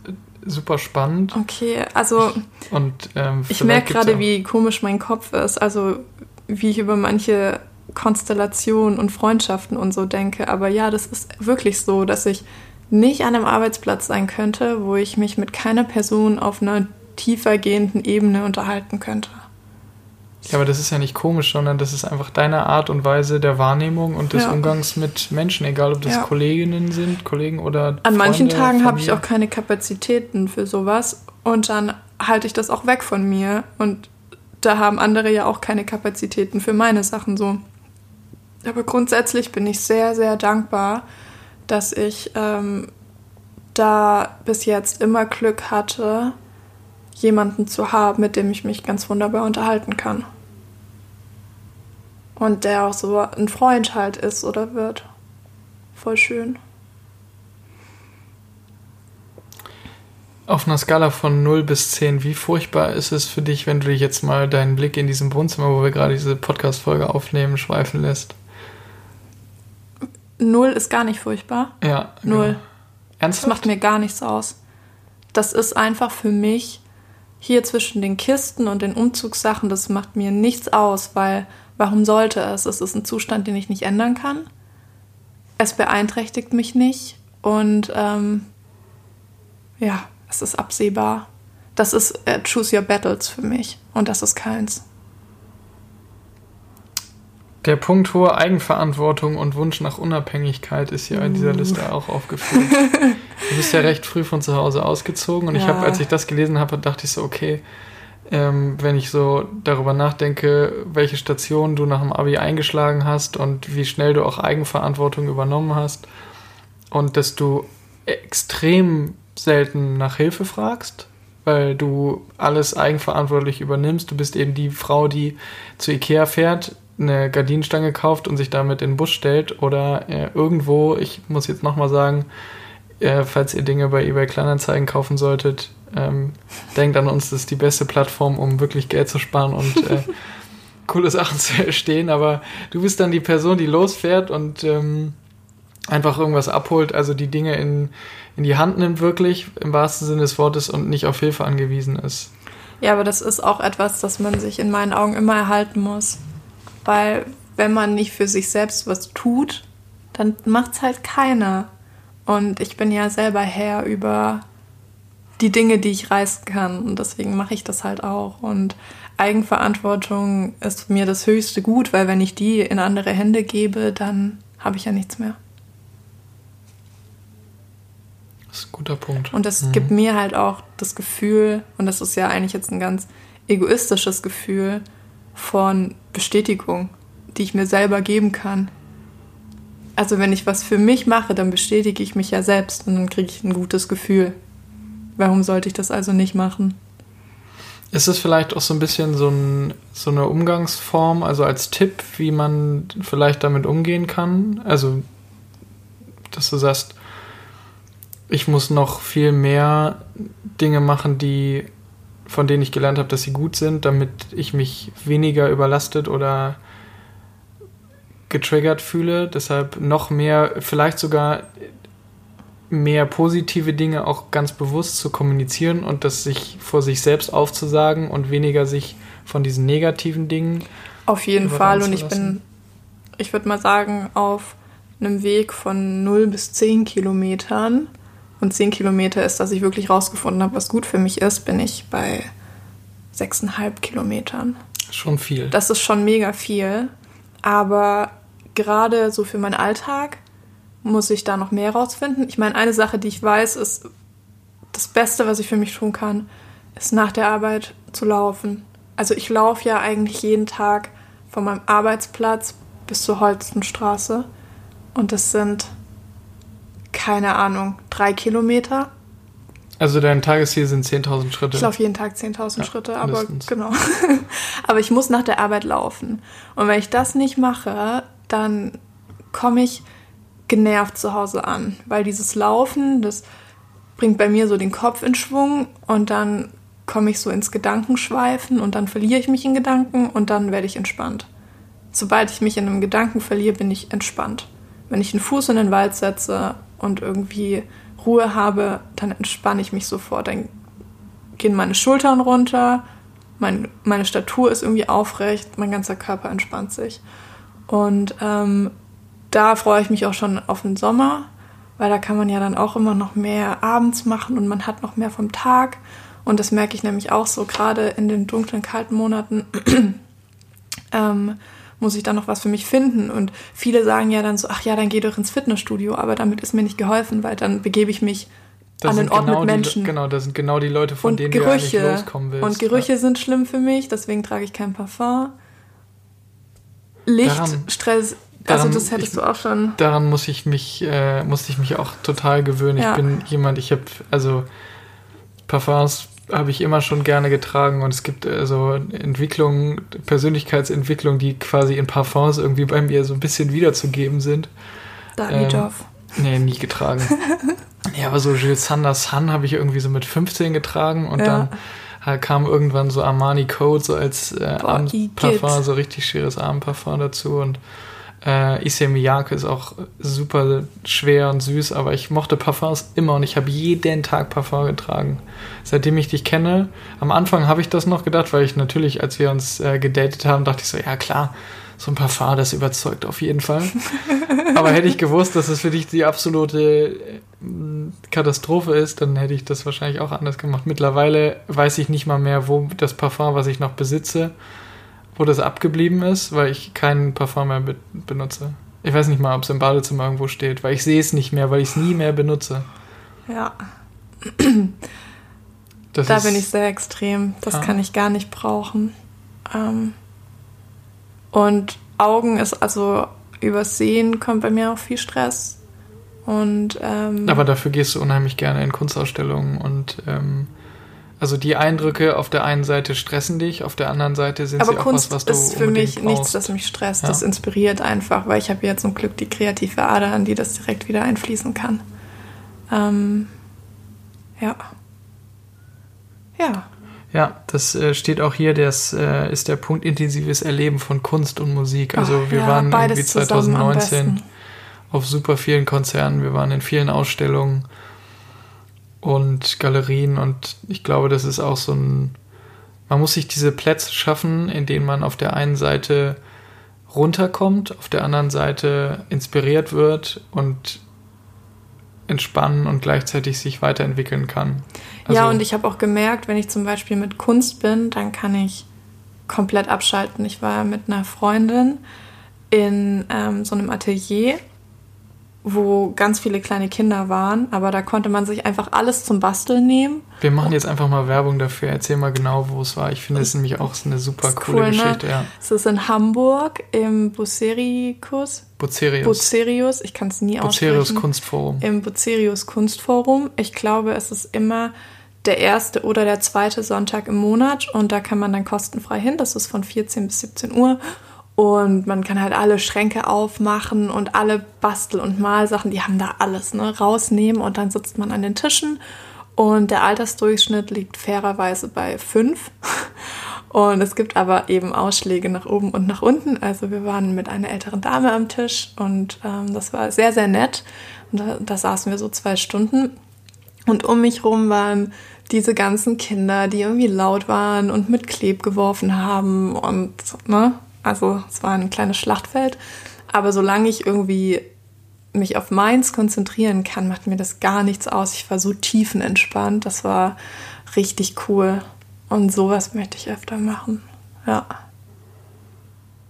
super spannend. Okay, also ich, und ähm, ich merke gerade, wie komisch mein Kopf ist. Also wie ich über manche Konstellationen und Freundschaften und so denke. Aber ja, das ist wirklich so, dass ich nicht an einem Arbeitsplatz sein könnte, wo ich mich mit keiner Person auf einer tiefer gehenden Ebene unterhalten könnte. Ja, aber das ist ja nicht komisch, sondern das ist einfach deine Art und Weise der Wahrnehmung und des ja. Umgangs mit Menschen, egal ob das ja. Kolleginnen sind, Kollegen oder. An Freunde, manchen Tagen habe ich auch keine Kapazitäten für sowas und dann halte ich das auch weg von mir und da haben andere ja auch keine Kapazitäten für meine Sachen so. Aber grundsätzlich bin ich sehr, sehr dankbar, dass ich ähm, da bis jetzt immer Glück hatte, jemanden zu haben, mit dem ich mich ganz wunderbar unterhalten kann. Und der auch so ein Freund halt ist oder wird. Voll schön. Auf einer Skala von 0 bis 10, wie furchtbar ist es für dich, wenn du dich jetzt mal deinen Blick in diesem Wohnzimmer, wo wir gerade diese Podcast-Folge aufnehmen, schweifen lässt? null ist gar nicht furchtbar. Ja. Null. Genau. Ernsthaft? Das macht mir gar nichts aus. Das ist einfach für mich hier zwischen den Kisten und den Umzugssachen, das macht mir nichts aus, weil warum sollte es? Es ist ein Zustand, den ich nicht ändern kann. Es beeinträchtigt mich nicht und ähm, ja, es ist absehbar. Das ist äh, Choose Your Battles für mich und das ist keins. Der Punkt hohe Eigenverantwortung und Wunsch nach Unabhängigkeit ist hier in dieser Liste auch aufgeführt. du bist ja [LAUGHS] recht früh von zu Hause ausgezogen und ja. ich habe, als ich das gelesen habe, dachte ich so, okay, ähm, wenn ich so darüber nachdenke, welche Station du nach dem Abi eingeschlagen hast und wie schnell du auch Eigenverantwortung übernommen hast und dass du extrem selten nach Hilfe fragst, weil du alles eigenverantwortlich übernimmst. Du bist eben die Frau, die zu Ikea fährt, eine Gardinenstange kauft und sich damit in den Bus stellt oder äh, irgendwo, ich muss jetzt nochmal sagen, äh, falls ihr Dinge bei eBay Kleinanzeigen kaufen solltet, ähm, denkt an uns, das ist die beste Plattform, um wirklich Geld zu sparen und äh, [LAUGHS] coole Sachen zu erstehen. Aber du bist dann die Person, die losfährt und ähm, einfach irgendwas abholt, also die Dinge in, in die Hand nimmt, wirklich im wahrsten Sinne des Wortes und nicht auf Hilfe angewiesen ist. Ja, aber das ist auch etwas, das man sich in meinen Augen immer erhalten muss. Weil wenn man nicht für sich selbst was tut, dann macht es halt keiner. Und ich bin ja selber Herr über die Dinge, die ich reißen kann. Und deswegen mache ich das halt auch. Und Eigenverantwortung ist mir das höchste Gut, weil wenn ich die in andere Hände gebe, dann habe ich ja nichts mehr. Das ist ein guter Punkt. Und das mhm. gibt mir halt auch das Gefühl, und das ist ja eigentlich jetzt ein ganz egoistisches Gefühl, von Bestätigung, die ich mir selber geben kann. Also wenn ich was für mich mache, dann bestätige ich mich ja selbst und dann kriege ich ein gutes Gefühl. Warum sollte ich das also nicht machen? Ist es vielleicht auch so ein bisschen so, ein, so eine Umgangsform, also als Tipp, wie man vielleicht damit umgehen kann? Also, dass du sagst, ich muss noch viel mehr Dinge machen, die von denen ich gelernt habe, dass sie gut sind, damit ich mich weniger überlastet oder getriggert fühle. Deshalb noch mehr, vielleicht sogar mehr positive Dinge auch ganz bewusst zu kommunizieren und das sich vor sich selbst aufzusagen und weniger sich von diesen negativen Dingen. Auf jeden Fall. Und ich bin, ich würde mal sagen, auf einem Weg von 0 bis 10 Kilometern und 10 Kilometer ist, dass ich wirklich rausgefunden habe, was gut für mich ist, bin ich bei 6,5 Kilometern. Schon viel. Das ist schon mega viel. Aber gerade so für meinen Alltag muss ich da noch mehr rausfinden. Ich meine, eine Sache, die ich weiß, ist, das Beste, was ich für mich tun kann, ist nach der Arbeit zu laufen. Also ich laufe ja eigentlich jeden Tag von meinem Arbeitsplatz bis zur Holstenstraße. Und das sind keine Ahnung, drei Kilometer. Also dein Tagesziel sind 10.000 Schritte. Ich laufe jeden Tag 10.000 ja, Schritte, aber mindestens. genau. [LAUGHS] aber ich muss nach der Arbeit laufen. Und wenn ich das nicht mache, dann komme ich genervt zu Hause an, weil dieses Laufen, das bringt bei mir so den Kopf in Schwung und dann komme ich so ins Gedankenschweifen und dann verliere ich mich in Gedanken und dann werde ich entspannt. Sobald ich mich in einem Gedanken verliere, bin ich entspannt. Wenn ich einen Fuß in den Wald setze und irgendwie Ruhe habe, dann entspanne ich mich sofort. Dann gehen meine Schultern runter, mein, meine Statur ist irgendwie aufrecht, mein ganzer Körper entspannt sich. Und ähm, da freue ich mich auch schon auf den Sommer, weil da kann man ja dann auch immer noch mehr abends machen und man hat noch mehr vom Tag. Und das merke ich nämlich auch so, gerade in den dunklen, kalten Monaten. [CLEARS THROAT] ähm, muss ich da noch was für mich finden? Und viele sagen ja dann so, ach ja, dann geh doch ins Fitnessstudio, aber damit ist mir nicht geholfen, weil dann begebe ich mich das an den Ort genau mit Menschen. Die, genau, das sind genau die Leute, von und denen Gerüche. du eigentlich loskommen willst. Und Gerüche ja. sind schlimm für mich, deswegen trage ich kein Parfum. Licht, daran, Stress, also das hättest ich, du auch schon. Daran muss ich mich, äh, musste ich mich auch total gewöhnen. Ja. Ich bin jemand, ich habe, also Parfums habe ich immer schon gerne getragen und es gibt also Entwicklungen, Persönlichkeitsentwicklungen, die quasi in Parfums irgendwie bei mir so ein bisschen wiederzugeben sind. Davidoff. Ähm, nee, nie getragen. [LAUGHS] ja, aber so Jules Sanders Sun habe ich irgendwie so mit 15 getragen und ja. dann kam irgendwann so Armani Code so als äh, Abendparfum, so richtig schweres Abendparfum dazu und Äh, Issey Miyake ist auch super schwer und süß, aber ich mochte Parfums immer und ich habe jeden Tag Parfum getragen. Seitdem ich dich kenne, am Anfang habe ich das noch gedacht, weil ich natürlich, als wir uns äh, gedatet haben, dachte ich so, ja klar, so ein Parfum, das überzeugt auf jeden Fall. [LAUGHS] aber hätte ich gewusst, dass es für dich die absolute äh, Katastrophe ist, dann hätte ich das wahrscheinlich auch anders gemacht. Mittlerweile weiß ich nicht mal mehr, wo das Parfum, was ich noch besitze, wo das abgeblieben ist, weil ich keinen Parfum mehr be benutze. Ich weiß nicht mal, ob es im Badezimmer irgendwo steht, weil ich sehe es nicht mehr, weil ich es nie mehr benutze. Ja. Das da bin ich sehr extrem. Das ah. kann ich gar nicht brauchen. Ähm, und Augen ist also übers Sehen kommt bei mir auch viel Stress. Und, ähm, Aber dafür gehst du unheimlich gerne in Kunstausstellungen und ähm, also die Eindrücke auf der einen Seite stressen dich, auf der anderen Seite sind Aber sie Kunst auch was, was du ist für mich brauchst. nichts, das mich stresst. Ja. Das inspiriert einfach, weil ich habe ja zum Glück die kreative Ader, an die das direkt wieder einfließen kann. Ähm, ja. Ja. Ja, das äh, steht auch hier, das äh, ist der Punkt intensives Erleben von Kunst und Musik. Also Ach, wir ja, waren irgendwie 2019 auf super vielen Konzernen, wir waren in vielen Ausstellungen und Galerien und ich glaube, das ist auch so ein, man muss sich diese Plätze schaffen, in denen man auf der einen Seite runterkommt, auf der anderen Seite inspiriert wird und entspannen und gleichzeitig sich weiterentwickeln kann. Also ja, und ich habe auch gemerkt, wenn ich zum Beispiel mit Kunst bin, dann kann ich komplett abschalten. Ich war mit einer Freundin in ähm, so einem Atelier wo ganz viele kleine Kinder waren, aber da konnte man sich einfach alles zum Basteln nehmen. Wir machen jetzt einfach mal Werbung dafür. Erzähl mal genau, wo es war. Ich finde es nämlich auch eine super coole cool, ne? Geschichte. Ne? Ja. Es ist in Hamburg im Bucerius. Bucerius. Bucerius, ich kann es nie aussprechen. Bucerius Kunstforum. Im Bucerius Kunstforum. Ich glaube, es ist immer der erste oder der zweite Sonntag im Monat und da kann man dann kostenfrei hin. Das ist von 14 bis 17 Uhr. Und man kann halt alle Schränke aufmachen und alle Bastel- und Malsachen, die haben da alles, ne, rausnehmen und dann sitzt man an den Tischen und der Altersdurchschnitt liegt fairerweise bei fünf. [LAUGHS] Und es gibt aber eben Ausschläge nach oben und nach unten. Also wir waren mit einer älteren Dame am Tisch und ähm, das war sehr, sehr nett. Und da, da saßen wir so zwei Stunden. Und um mich rum waren diese ganzen Kinder, die irgendwie laut waren und mit Kleb geworfen haben und ne, also es war ein kleines Schlachtfeld. Aber solange ich irgendwie mich auf meins konzentrieren kann, macht mir das gar nichts aus. Ich war so tiefenentspannt. Das war richtig cool. Und sowas möchte ich öfter machen. Ja.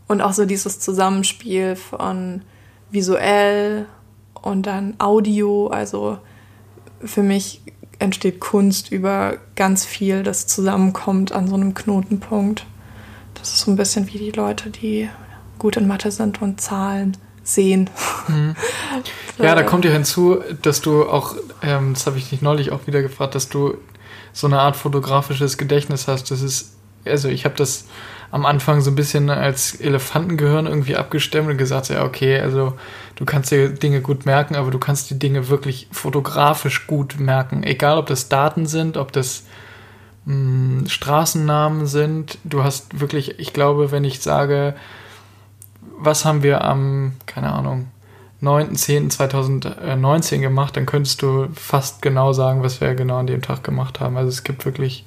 Und auch so dieses Zusammenspiel von visuell und dann Audio. Also für mich entsteht Kunst über ganz viel, das zusammenkommt an so einem Knotenpunkt. Das ist so ein bisschen wie die Leute, die gut in Mathe sind und Zahlen sehen. Mhm. [LAUGHS] Ja, da kommt ja hinzu, dass du auch, ähm, das habe ich dich neulich auch wieder gefragt, dass du so eine Art fotografisches Gedächtnis hast. Das ist, also ich habe das am Anfang so ein bisschen als Elefantengehirn irgendwie abgestimmt und gesagt, ja, okay, also du kannst dir Dinge gut merken, aber du kannst die Dinge wirklich fotografisch gut merken. Egal, ob das Daten sind, ob das mh, hm, Straßennamen sind. Du hast wirklich, ich glaube, wenn ich sage, was haben wir am, keine Ahnung, 9.10.2019 gemacht, dann könntest du fast genau sagen, was wir genau an dem Tag gemacht haben. Also es gibt wirklich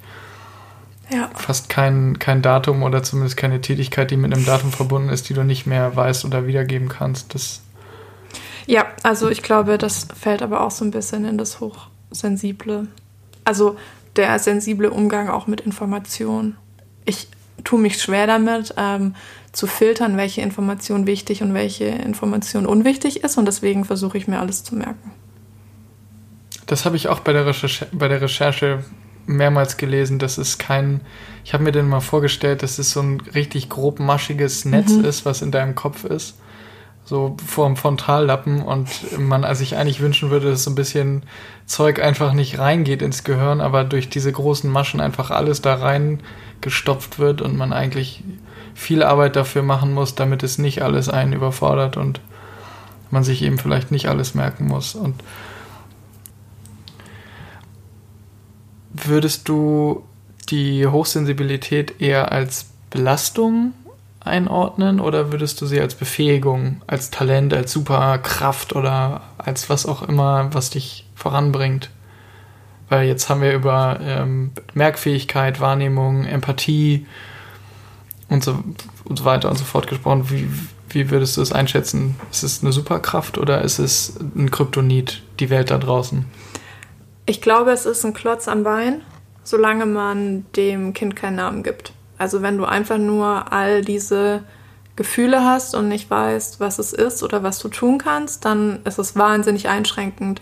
ja. fast kein, kein Datum oder zumindest keine Tätigkeit, die mit einem Datum verbunden ist, die du nicht mehr weißt oder wiedergeben kannst. Das ja, also ich glaube, das fällt aber auch so ein bisschen in das Hochsensible. Also der sensible Umgang auch mit Informationen. Ich tue mich schwer damit, ähm, zu filtern, welche Information wichtig und welche Information unwichtig ist und deswegen versuche ich mir alles zu merken. Das habe ich auch bei der, Recherche, bei der Recherche mehrmals gelesen, dass es kein, ich habe mir den mal vorgestellt, dass es so ein richtig grob maschiges Netz mhm. ist, was in deinem Kopf ist so vorm Frontallappen und man also sich eigentlich wünschen würde, dass so ein bisschen Zeug einfach nicht reingeht ins Gehirn, aber durch diese großen Maschen einfach alles da rein gestopft wird und man eigentlich viel Arbeit dafür machen muss, damit es nicht alles einen überfordert und man sich eben vielleicht nicht alles merken muss. Und würdest du die Hochsensibilität eher als Belastung einordnen oder würdest du sie als Befähigung, als Talent, als Superkraft oder als was auch immer, was dich voranbringt? Weil jetzt haben wir über ähm, Merkfähigkeit, Wahrnehmung, Empathie und so, und so weiter und so fort gesprochen. Wie, wie würdest du es einschätzen? Ist es eine Superkraft oder ist es ein Kryptonit, die Welt da draußen? Ich glaube, es ist ein Klotz am Bein, solange man dem Kind keinen Namen gibt. Also wenn du einfach nur all diese Gefühle hast und nicht weißt, was es ist oder was du tun kannst, dann ist es wahnsinnig einschränkend,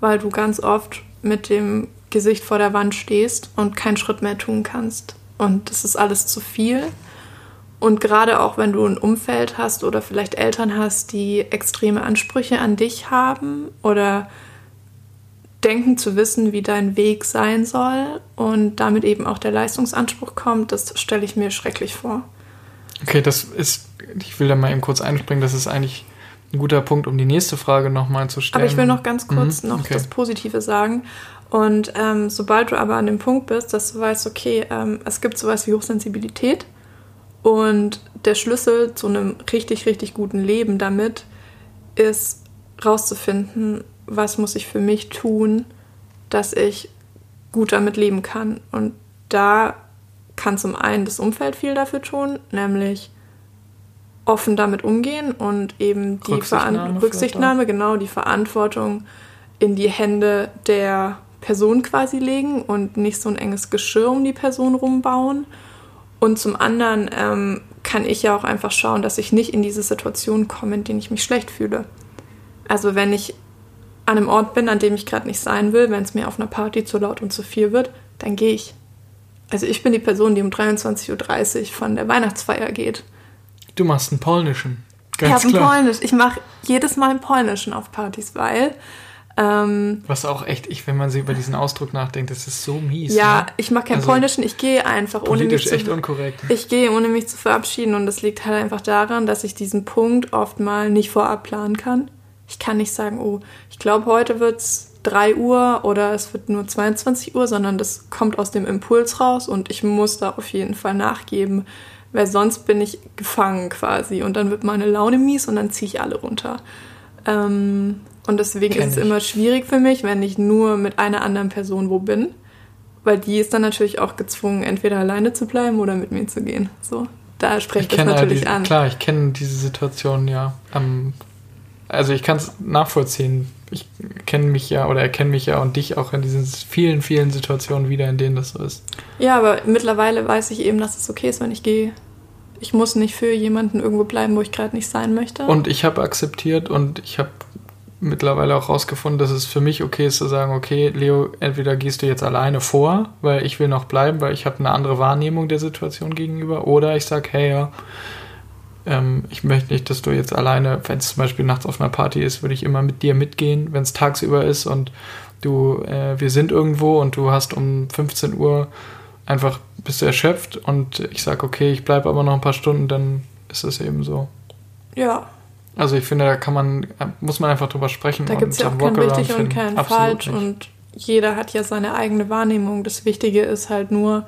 weil du ganz oft mit dem Gesicht vor der Wand stehst und keinen Schritt mehr tun kannst. Und es ist alles zu viel. Und gerade auch wenn du ein Umfeld hast oder vielleicht Eltern hast, die extreme Ansprüche an dich haben oder denken zu wissen, wie dein Weg sein soll und damit eben auch der Leistungsanspruch kommt, das stelle ich mir schrecklich vor. Okay, das ist, ich will da mal eben kurz einspringen, das ist eigentlich ein guter Punkt, um die nächste Frage nochmal zu stellen. Aber ich will noch ganz kurz mhm, noch okay. das Positive sagen. Und ähm, sobald du aber an dem Punkt bist, dass du weißt, okay, ähm, es gibt sowas wie Hochsensibilität und der Schlüssel zu einem richtig, richtig guten Leben damit ist rauszufinden, was muss ich für mich tun, dass ich gut damit leben kann. Und da kann zum einen das Umfeld viel dafür tun, nämlich offen damit umgehen und eben die Rücksichtnahme, Rücksichtnahme genau, die Verantwortung in die Hände der Person quasi legen und nicht so ein enges Geschirr um die Person rumbauen. Und zum anderen ähm, kann ich ja auch einfach schauen, dass ich nicht in diese Situation komme, in denen ich mich schlecht fühle. Also wenn ich an einem Ort bin, an dem ich gerade nicht sein will, wenn es mir auf einer Party zu laut und zu viel wird, dann gehe ich. Also ich bin die Person, die um 23.30 Uhr von der Weihnachtsfeier geht. Du machst einen polnischen. Ganz ich habe einen polnisch. Ich mache jedes Mal einen polnischen auf Partys, weil ähm, Was auch echt, ich, wenn man sich über diesen Ausdruck nachdenkt, das ist so mies. Ja, ne? ich mache keinen also, polnischen, ich gehe einfach ohne mich zu, echt unkorrekt. Ich gehe ohne mich zu verabschieden und das liegt halt einfach daran, dass ich diesen Punkt oft mal nicht vorab planen kann. Ich kann nicht sagen, oh, ich glaube, heute wird es 3 Uhr oder es wird nur 22 Uhr, sondern das kommt aus dem Impuls raus und ich muss da auf jeden Fall nachgeben, weil sonst bin ich gefangen quasi und dann wird meine Laune mies und dann ziehe ich alle runter. Ähm, und deswegen Kenn ist es ich. immer schwierig für mich, wenn ich nur mit einer anderen Person wo bin, weil die ist dann natürlich auch gezwungen, entweder alleine zu bleiben oder mit mir zu gehen. So, da spricht das natürlich diese, an. Klar, ich kenne diese Situation ja. Ähm, also ich kann es nachvollziehen. Ich kenne mich ja oder erkenne mich ja und dich auch in diesen vielen, vielen Situationen wieder, in denen das so ist. Ja, aber mittlerweile weiß ich eben, dass es okay ist, wenn ich gehe. Ich muss nicht für jemanden irgendwo bleiben, wo ich gerade nicht sein möchte. Und ich habe akzeptiert und ich habe mittlerweile auch rausgefunden, dass es für mich okay ist zu sagen, okay, Leo, entweder gehst du jetzt alleine vor, weil ich will noch bleiben, weil ich habe eine andere Wahrnehmung der Situation gegenüber, oder ich sage, hey, ja, ähm, ich möchte nicht, dass du jetzt alleine, wenn es zum Beispiel nachts auf einer Party ist, würde ich immer mit dir mitgehen, wenn es tagsüber ist und du, äh, wir sind irgendwo und du hast um 15 Uhr einfach bist du erschöpft und ich sage, okay, ich bleibe aber noch ein paar Stunden, dann ist es eben so. Ja. Also ich finde, da kann man, muss man einfach drüber sprechen. Da gibt es ja auch kein richtig und kein falsch nicht. und jeder hat ja seine eigene Wahrnehmung. Das Wichtige ist halt nur,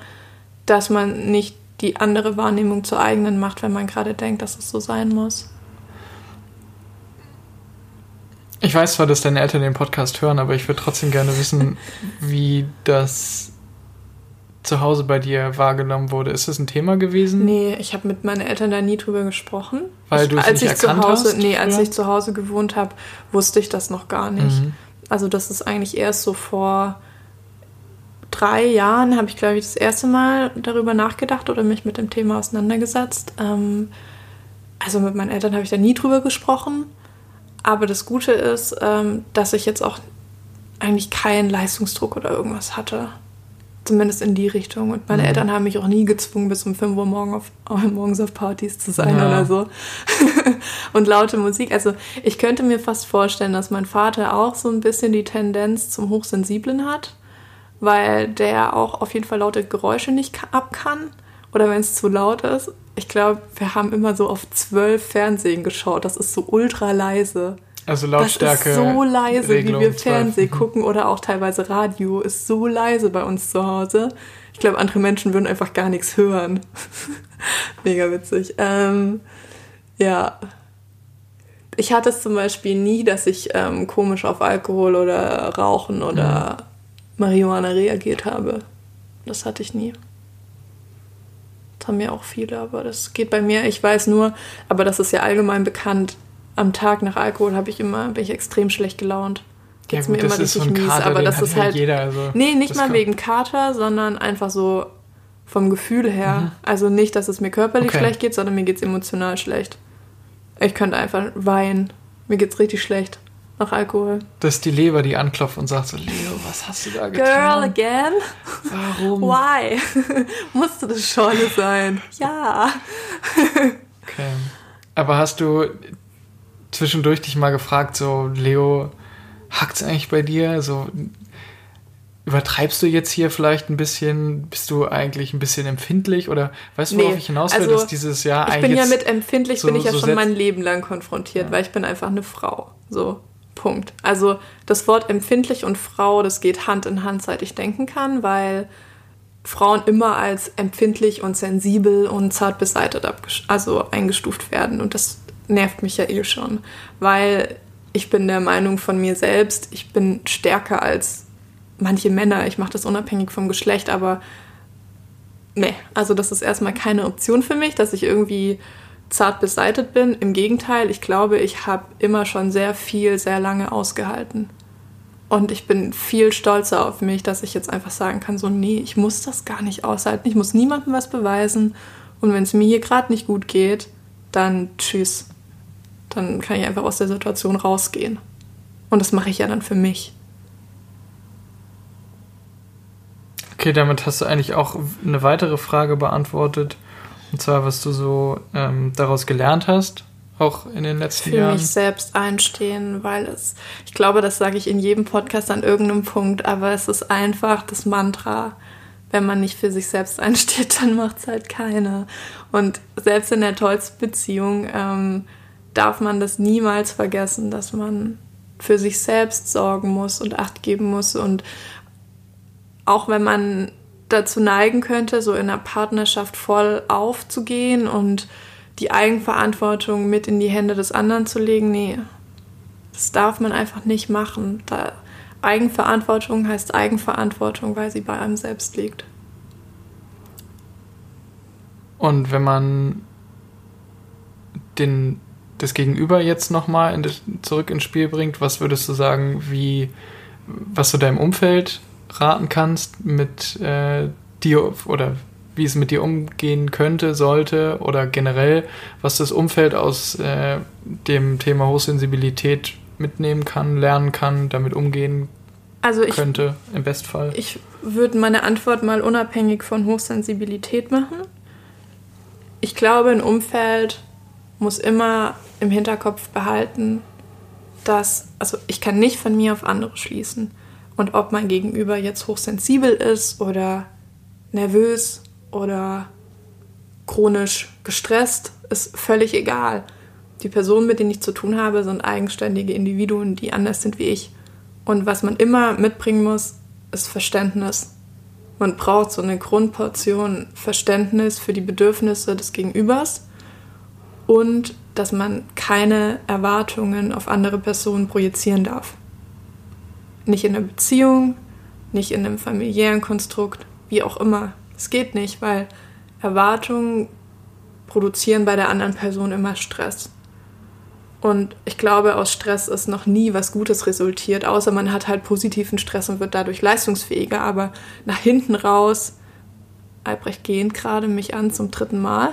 dass man nicht die andere Wahrnehmung zur eigenen macht, wenn man gerade denkt, dass es so sein muss. Ich weiß zwar, dass deine Eltern den Podcast hören, aber ich würde trotzdem gerne wissen, [LAUGHS] wie das zu Hause bei dir wahrgenommen wurde. Ist das ein Thema gewesen? Nee, ich habe mit meinen Eltern da nie drüber gesprochen. Weil du es als nicht ich erkannt zu Hause, hast? Nee, als ja. ich zu Hause gewohnt habe, wusste ich das noch gar nicht. Mhm. Also das ist eigentlich erst so vor drei Jahren habe ich, glaube ich, das erste Mal darüber nachgedacht oder mich mit dem Thema auseinandergesetzt. Ähm, also mit meinen Eltern habe ich da nie drüber gesprochen. Aber das Gute ist, ähm, dass ich jetzt auch eigentlich keinen Leistungsdruck oder irgendwas hatte. Zumindest in die Richtung. Und meine mhm. Eltern haben mich auch nie gezwungen, bis um 5 Uhr morgen auf, [LAUGHS] morgens auf Partys zu sein ja. oder so. [LAUGHS] und laute Musik. Also ich könnte mir fast vorstellen, dass mein Vater auch so ein bisschen die Tendenz zum Hochsensiblen hat weil der auch auf jeden Fall laute Geräusche nicht ab kann oder wenn es zu laut ist. Ich glaube, wir haben immer so auf zwölf Fernsehen geschaut. Das ist so ultra leise. Also Lautstärke. Das ist so leise, Regelung wie wir Fernsehen gucken oder auch teilweise Radio, ist so leise bei uns zu Hause. Ich glaube, andere Menschen würden einfach gar nichts hören. [LAUGHS] Mega witzig. Ähm, ja. Ich hatte es zum Beispiel nie, dass ich ähm, komisch auf Alkohol oder Rauchen oder mhm. Marihuana reagiert habe. Das hatte ich nie. Das haben ja auch viele, aber das geht bei mir. Ich weiß nur, aber das ist ja allgemein bekannt. Am Tag nach Alkohol habe ich immer, bin ich extrem schlecht gelaunt geht es ja, mir immer richtig so mies. Kater, aber das ist halt. Jeder, also nee, nicht mal wegen Kater, sondern einfach so vom Gefühl her. Mhm. Also nicht, dass es mir körperlich okay. schlecht geht, sondern mir geht es emotional schlecht. Ich könnte einfach weinen. Mir geht's richtig schlecht nach Alkohol. Das ist die Leber, die anklopft und sagt so, Leo, was hast du da getan? Girl, again? Warum? Why? [LAUGHS] Musste das Scholle sein? Ja. okay. Aber hast du zwischendurch dich mal gefragt, so, Leo, hackt es eigentlich bei dir? So, übertreibst du jetzt hier vielleicht ein bisschen? Bist du eigentlich ein bisschen empfindlich? Oder weißt du, worauf nee, ich hinaus will, also, dass dieses Jahr eigentlich. Ich bin ja mit empfindlich, so, bin ich ja so schon mein Leben lang konfrontiert, ja. weil ich bin einfach eine Frau. So, Punkt. Also das Wort empfindlich und Frau, das geht Hand in Hand, seit ich denken kann, weil Frauen immer als empfindlich und sensibel und zart beseitet also eingestuft werden. Und das nervt mich ja eh schon, weil ich bin der Meinung von mir selbst, ich bin stärker als manche Männer. Ich mache das unabhängig vom Geschlecht, aber nee, also das ist erstmal keine Option für mich, dass ich irgendwie zart beseitet bin. Im Gegenteil, ich glaube, ich habe immer schon sehr viel, sehr lange ausgehalten. Und ich bin viel stolzer auf mich, dass ich jetzt einfach sagen kann, so, nee, ich muss das gar nicht aushalten. Ich muss niemandem was beweisen. Und wenn es mir hier gerade nicht gut geht, dann tschüss dann kann ich einfach aus der Situation rausgehen. Und das mache ich ja dann für mich. Okay, damit hast du eigentlich auch eine weitere Frage beantwortet. Und zwar, was du so ähm, daraus gelernt hast, auch in den letzten für Jahren. Für mich selbst einstehen, weil es, ich glaube, das sage ich in jedem Podcast an irgendeinem Punkt, aber es ist einfach das Mantra. Wenn man nicht für sich selbst einsteht, dann macht es halt keiner. Und selbst in der tollsten Beziehung ähm, darf man das niemals vergessen, dass man für sich selbst sorgen muss und Acht geben muss. Und auch wenn man dazu neigen könnte, so in der Partnerschaft voll aufzugehen und die Eigenverantwortung mit in die Hände des anderen zu legen, nee, das darf man einfach nicht machen. Da Eigenverantwortung heißt Eigenverantwortung, weil sie bei einem selbst liegt. Und wenn man den das Gegenüber jetzt nochmal in zurück ins Spiel bringt, was würdest du sagen, wie, was du deinem Umfeld raten kannst mit äh, dir oder wie es mit dir umgehen könnte, sollte oder generell, was das Umfeld aus äh, dem Thema Hochsensibilität mitnehmen kann, lernen kann, damit umgehen also ich, könnte, im Bestfall? Ich würde meine Antwort mal unabhängig von Hochsensibilität machen. Ich glaube, ein Umfeld muss immer im Hinterkopf behalten, dass, also ich kann nicht von mir auf andere schließen. Und ob mein Gegenüber jetzt hochsensibel ist oder nervös oder chronisch gestresst, ist völlig egal. Die Personen, mit denen ich zu tun habe, sind eigenständige Individuen, die anders sind wie ich. Und was man immer mitbringen muss, ist Verständnis. Man braucht so eine Grundportion Verständnis für die Bedürfnisse des Gegenübers und dass man keine Erwartungen auf andere Personen projizieren darf. Nicht in einer Beziehung, nicht in einem familiären Konstrukt, wie auch immer. Es geht nicht, weil Erwartungen produzieren bei der anderen Person immer Stress. Und ich glaube, aus Stress ist noch nie was Gutes resultiert, außer man hat halt positiven Stress und wird dadurch leistungsfähiger. Aber nach hinten raus, Albrecht gehend gerade mich an zum dritten Mal.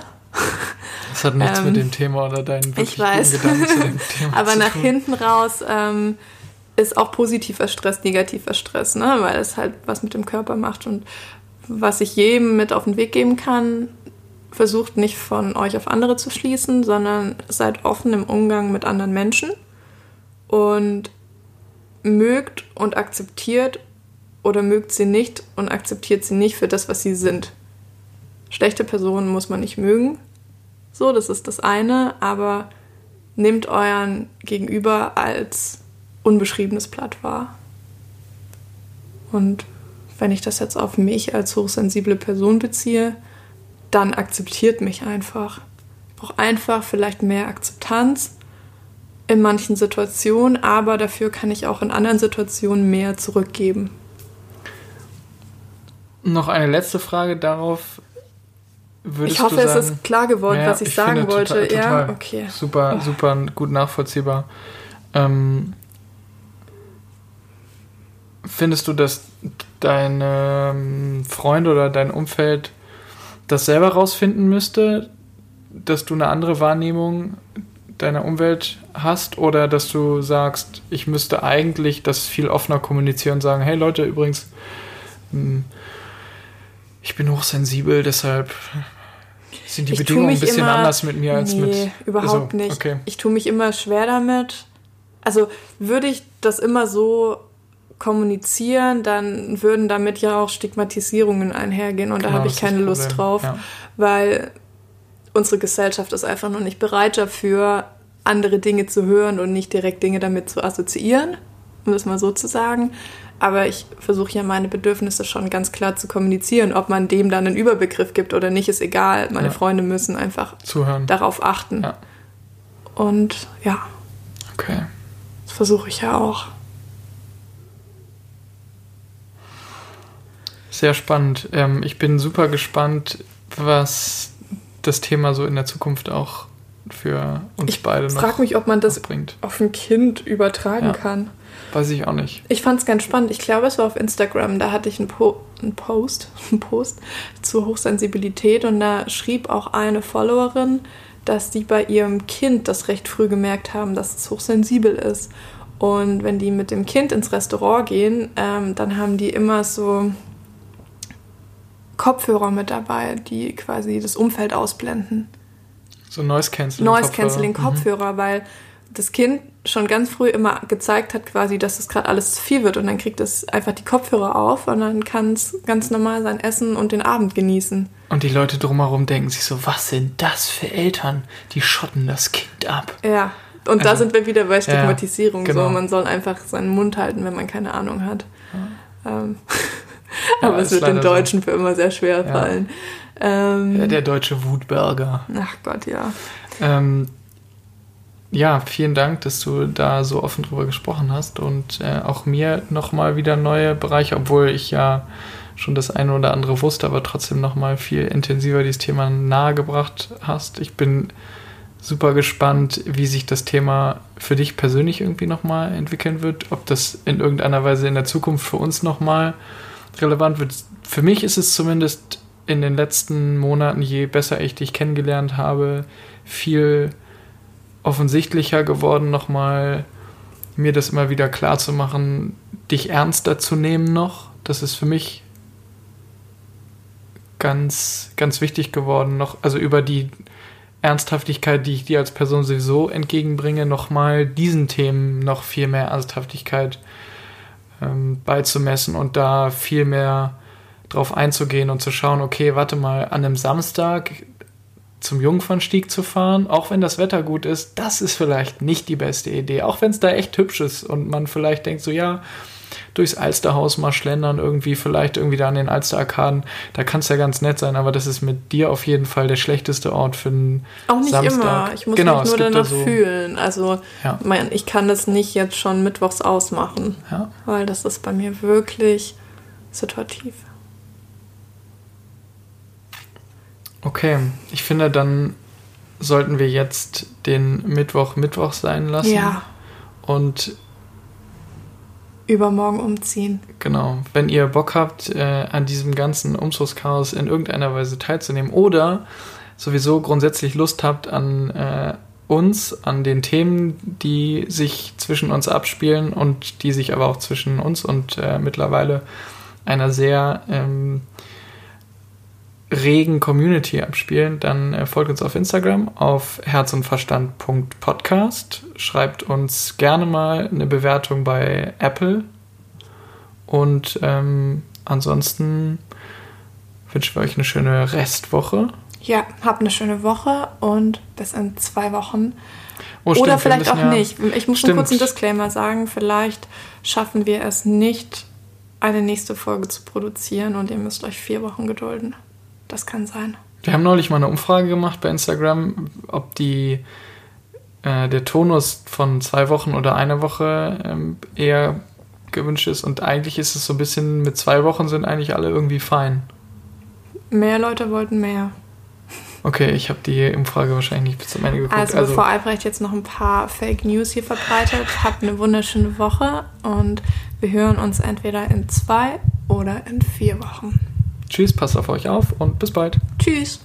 Das hat nichts ähm, mit dem Thema oder deinen wirklich ich weiß. Gedanken zu dem [LAUGHS] Thema Aber nach tun. hinten raus ähm, ist auch positiver Stress negativer Stress, ne? weil es halt was mit dem Körper macht. Und was ich jedem mit auf den Weg geben kann, versucht nicht von euch auf andere zu schließen, sondern seid offen im Umgang mit anderen Menschen und mögt und akzeptiert oder mögt sie nicht und akzeptiert sie nicht für das, was sie sind. Schlechte Personen muss man nicht mögen. So, das ist das eine, aber nehmt euren Gegenüber als unbeschriebenes Blatt wahr. Und wenn ich das jetzt auf mich als hochsensible Person beziehe, dann akzeptiert mich einfach. Ich brauche einfach vielleicht mehr Akzeptanz in manchen Situationen, aber dafür kann ich auch in anderen Situationen mehr zurückgeben. Noch eine letzte Frage darauf. Würdest ich hoffe, sagen, es ist klar geworden, ja, was ich, ich sagen wollte. Total, total ja, okay. Super, super gut nachvollziehbar. Ähm, findest du, dass deine ähm, Freunde oder dein Umfeld das selber rausfinden müsste, dass du eine andere Wahrnehmung deiner Umwelt hast oder dass du sagst, ich müsste eigentlich das viel offener kommunizieren und sagen, hey Leute, übrigens, hm, ich bin hochsensibel, deshalb sind die ich Bedingungen ein bisschen immer, anders mit mir als nee, mit. Überhaupt also, nicht. Okay. Ich tue mich immer schwer damit. Also würde ich das immer so kommunizieren, dann würden damit ja auch Stigmatisierungen einhergehen und genau, da habe ich keine Lust drauf, ja. weil unsere Gesellschaft ist einfach noch nicht bereit dafür, andere Dinge zu hören und nicht direkt Dinge damit zu assoziieren, um das mal so zu sagen. Aber ich versuche ja meine Bedürfnisse schon ganz klar zu kommunizieren. Ob man dem dann einen Überbegriff gibt oder nicht, ist egal. Meine ja. Freunde müssen einfach Zuhören. darauf achten. Ja. Und ja. Okay. Das versuche ich ja auch. Sehr spannend. Ähm, ich bin super gespannt, was das Thema so in der Zukunft auch für uns ich beide noch Ich frage mich, ob man das bringt. auf ein Kind übertragen ja. kann. Weiß ich auch nicht. Ich fand es ganz spannend. Ich glaube, es war auf Instagram. Da hatte ich einen, po einen Post, [LAUGHS] einen Post zur Hochsensibilität und da schrieb auch eine Followerin, dass die bei ihrem Kind das recht früh gemerkt haben, dass es hochsensibel ist. Und wenn die mit dem Kind ins Restaurant gehen, ähm, dann haben die immer so Kopfhörer mit dabei, die quasi das Umfeld ausblenden. So Noise Cancelling. Noise Cancelling Kopfhörer, mhm. weil das Kind schon ganz früh immer gezeigt hat, quasi, dass es gerade alles zu viel wird und dann kriegt es einfach die Kopfhörer auf und dann kann es ganz normal sein Essen und den Abend genießen. Und die Leute drumherum denken sich so, was sind das für Eltern? Die schotten das Kind ab. Ja, und also, da sind wir wieder bei Stigmatisierung. Ja, genau. So, man soll einfach seinen Mund halten, wenn man keine Ahnung hat. Ja. Ähm. [LAUGHS] [LAUGHS] Aber es wird den Deutschen so. für immer sehr schwer fallen. Ähm, ja, der deutsche Wutberger. Ach Gott, ja. Ähm, ja, vielen Dank, dass du da so offen drüber gesprochen hast und äh, auch mir nochmal wieder neue Bereiche, obwohl ich ja schon das eine oder andere wusste, aber trotzdem nochmal viel intensiver dieses Thema nahegebracht hast. Ich bin super gespannt, wie sich das Thema für dich persönlich irgendwie nochmal entwickeln wird, ob das in irgendeiner Weise in der Zukunft für uns nochmal relevant wird. Für mich ist es zumindest in den letzten Monaten, je besser ich dich kennengelernt habe, viel offensichtlicher geworden, nochmal mir das immer wieder klar zu machen, dich ernster zu nehmen noch. Das ist für mich ganz, ganz wichtig geworden, noch, also über die Ernsthaftigkeit, die ich dir als Person sowieso entgegenbringe, nochmal diesen Themen noch viel mehr Ernsthaftigkeit ähm, beizumessen und da viel mehr drauf einzugehen und zu schauen, okay, warte mal, an einem Samstag zum Jungfernstieg zu fahren, auch wenn das Wetter gut ist, das ist vielleicht nicht die beste Idee. Auch wenn es da echt hübsch ist und man vielleicht denkt so, ja, durchs Alsterhaus mal schlendern, irgendwie vielleicht irgendwie da an den Alsterarkaden, da kann es ja ganz nett sein, aber das ist mit dir auf jeden Fall der schlechteste Ort für einen Auch nicht Samstag. immer, ich muss genau, mich nur danach so fühlen. Also ja. mein, ich kann das nicht jetzt schon mittwochs ausmachen, ja. weil das ist bei mir wirklich situativ. Okay, ich finde, dann sollten wir jetzt den Mittwoch Mittwoch sein lassen. Ja. Und übermorgen umziehen. Genau. Wenn ihr Bock habt, äh, an diesem ganzen Umzugschaos in irgendeiner Weise teilzunehmen oder sowieso grundsätzlich Lust habt an äh, uns, an den Themen, die sich zwischen uns abspielen und die sich aber auch zwischen uns und äh, mittlerweile einer sehr ähm, regen Community abspielen, dann äh, folgt uns auf Instagram auf herzundverstand.podcast. Schreibt uns gerne mal eine Bewertung bei Apple. Und ähm, ansonsten wünschen wir euch eine schöne Restwoche. Ja, habt eine schöne Woche und bis in zwei Wochen. Oh, stimmt, Oder vielleicht auch ja, nicht. Ich muss stimmt. einen Disclaimer sagen. Vielleicht schaffen wir es nicht, eine nächste Folge zu produzieren und ihr müsst euch vier Wochen gedulden. Das kann sein. Wir haben neulich mal eine Umfrage gemacht bei Instagram, ob die äh, der Tonus von zwei Wochen oder einer Woche ähm, eher gewünscht ist. Und eigentlich ist es so ein bisschen, mit zwei Wochen sind eigentlich alle irgendwie fein. Mehr Leute wollten mehr. Okay, ich habe die Umfrage wahrscheinlich nicht bis zum Ende geguckt. Also, also bevor Albrecht jetzt noch ein paar Fake News hier verbreitet, habt eine wunderschöne Woche und wir hören uns entweder in zwei oder in vier Wochen. Tschüss, passt auf euch auf und bis bald. Tschüss.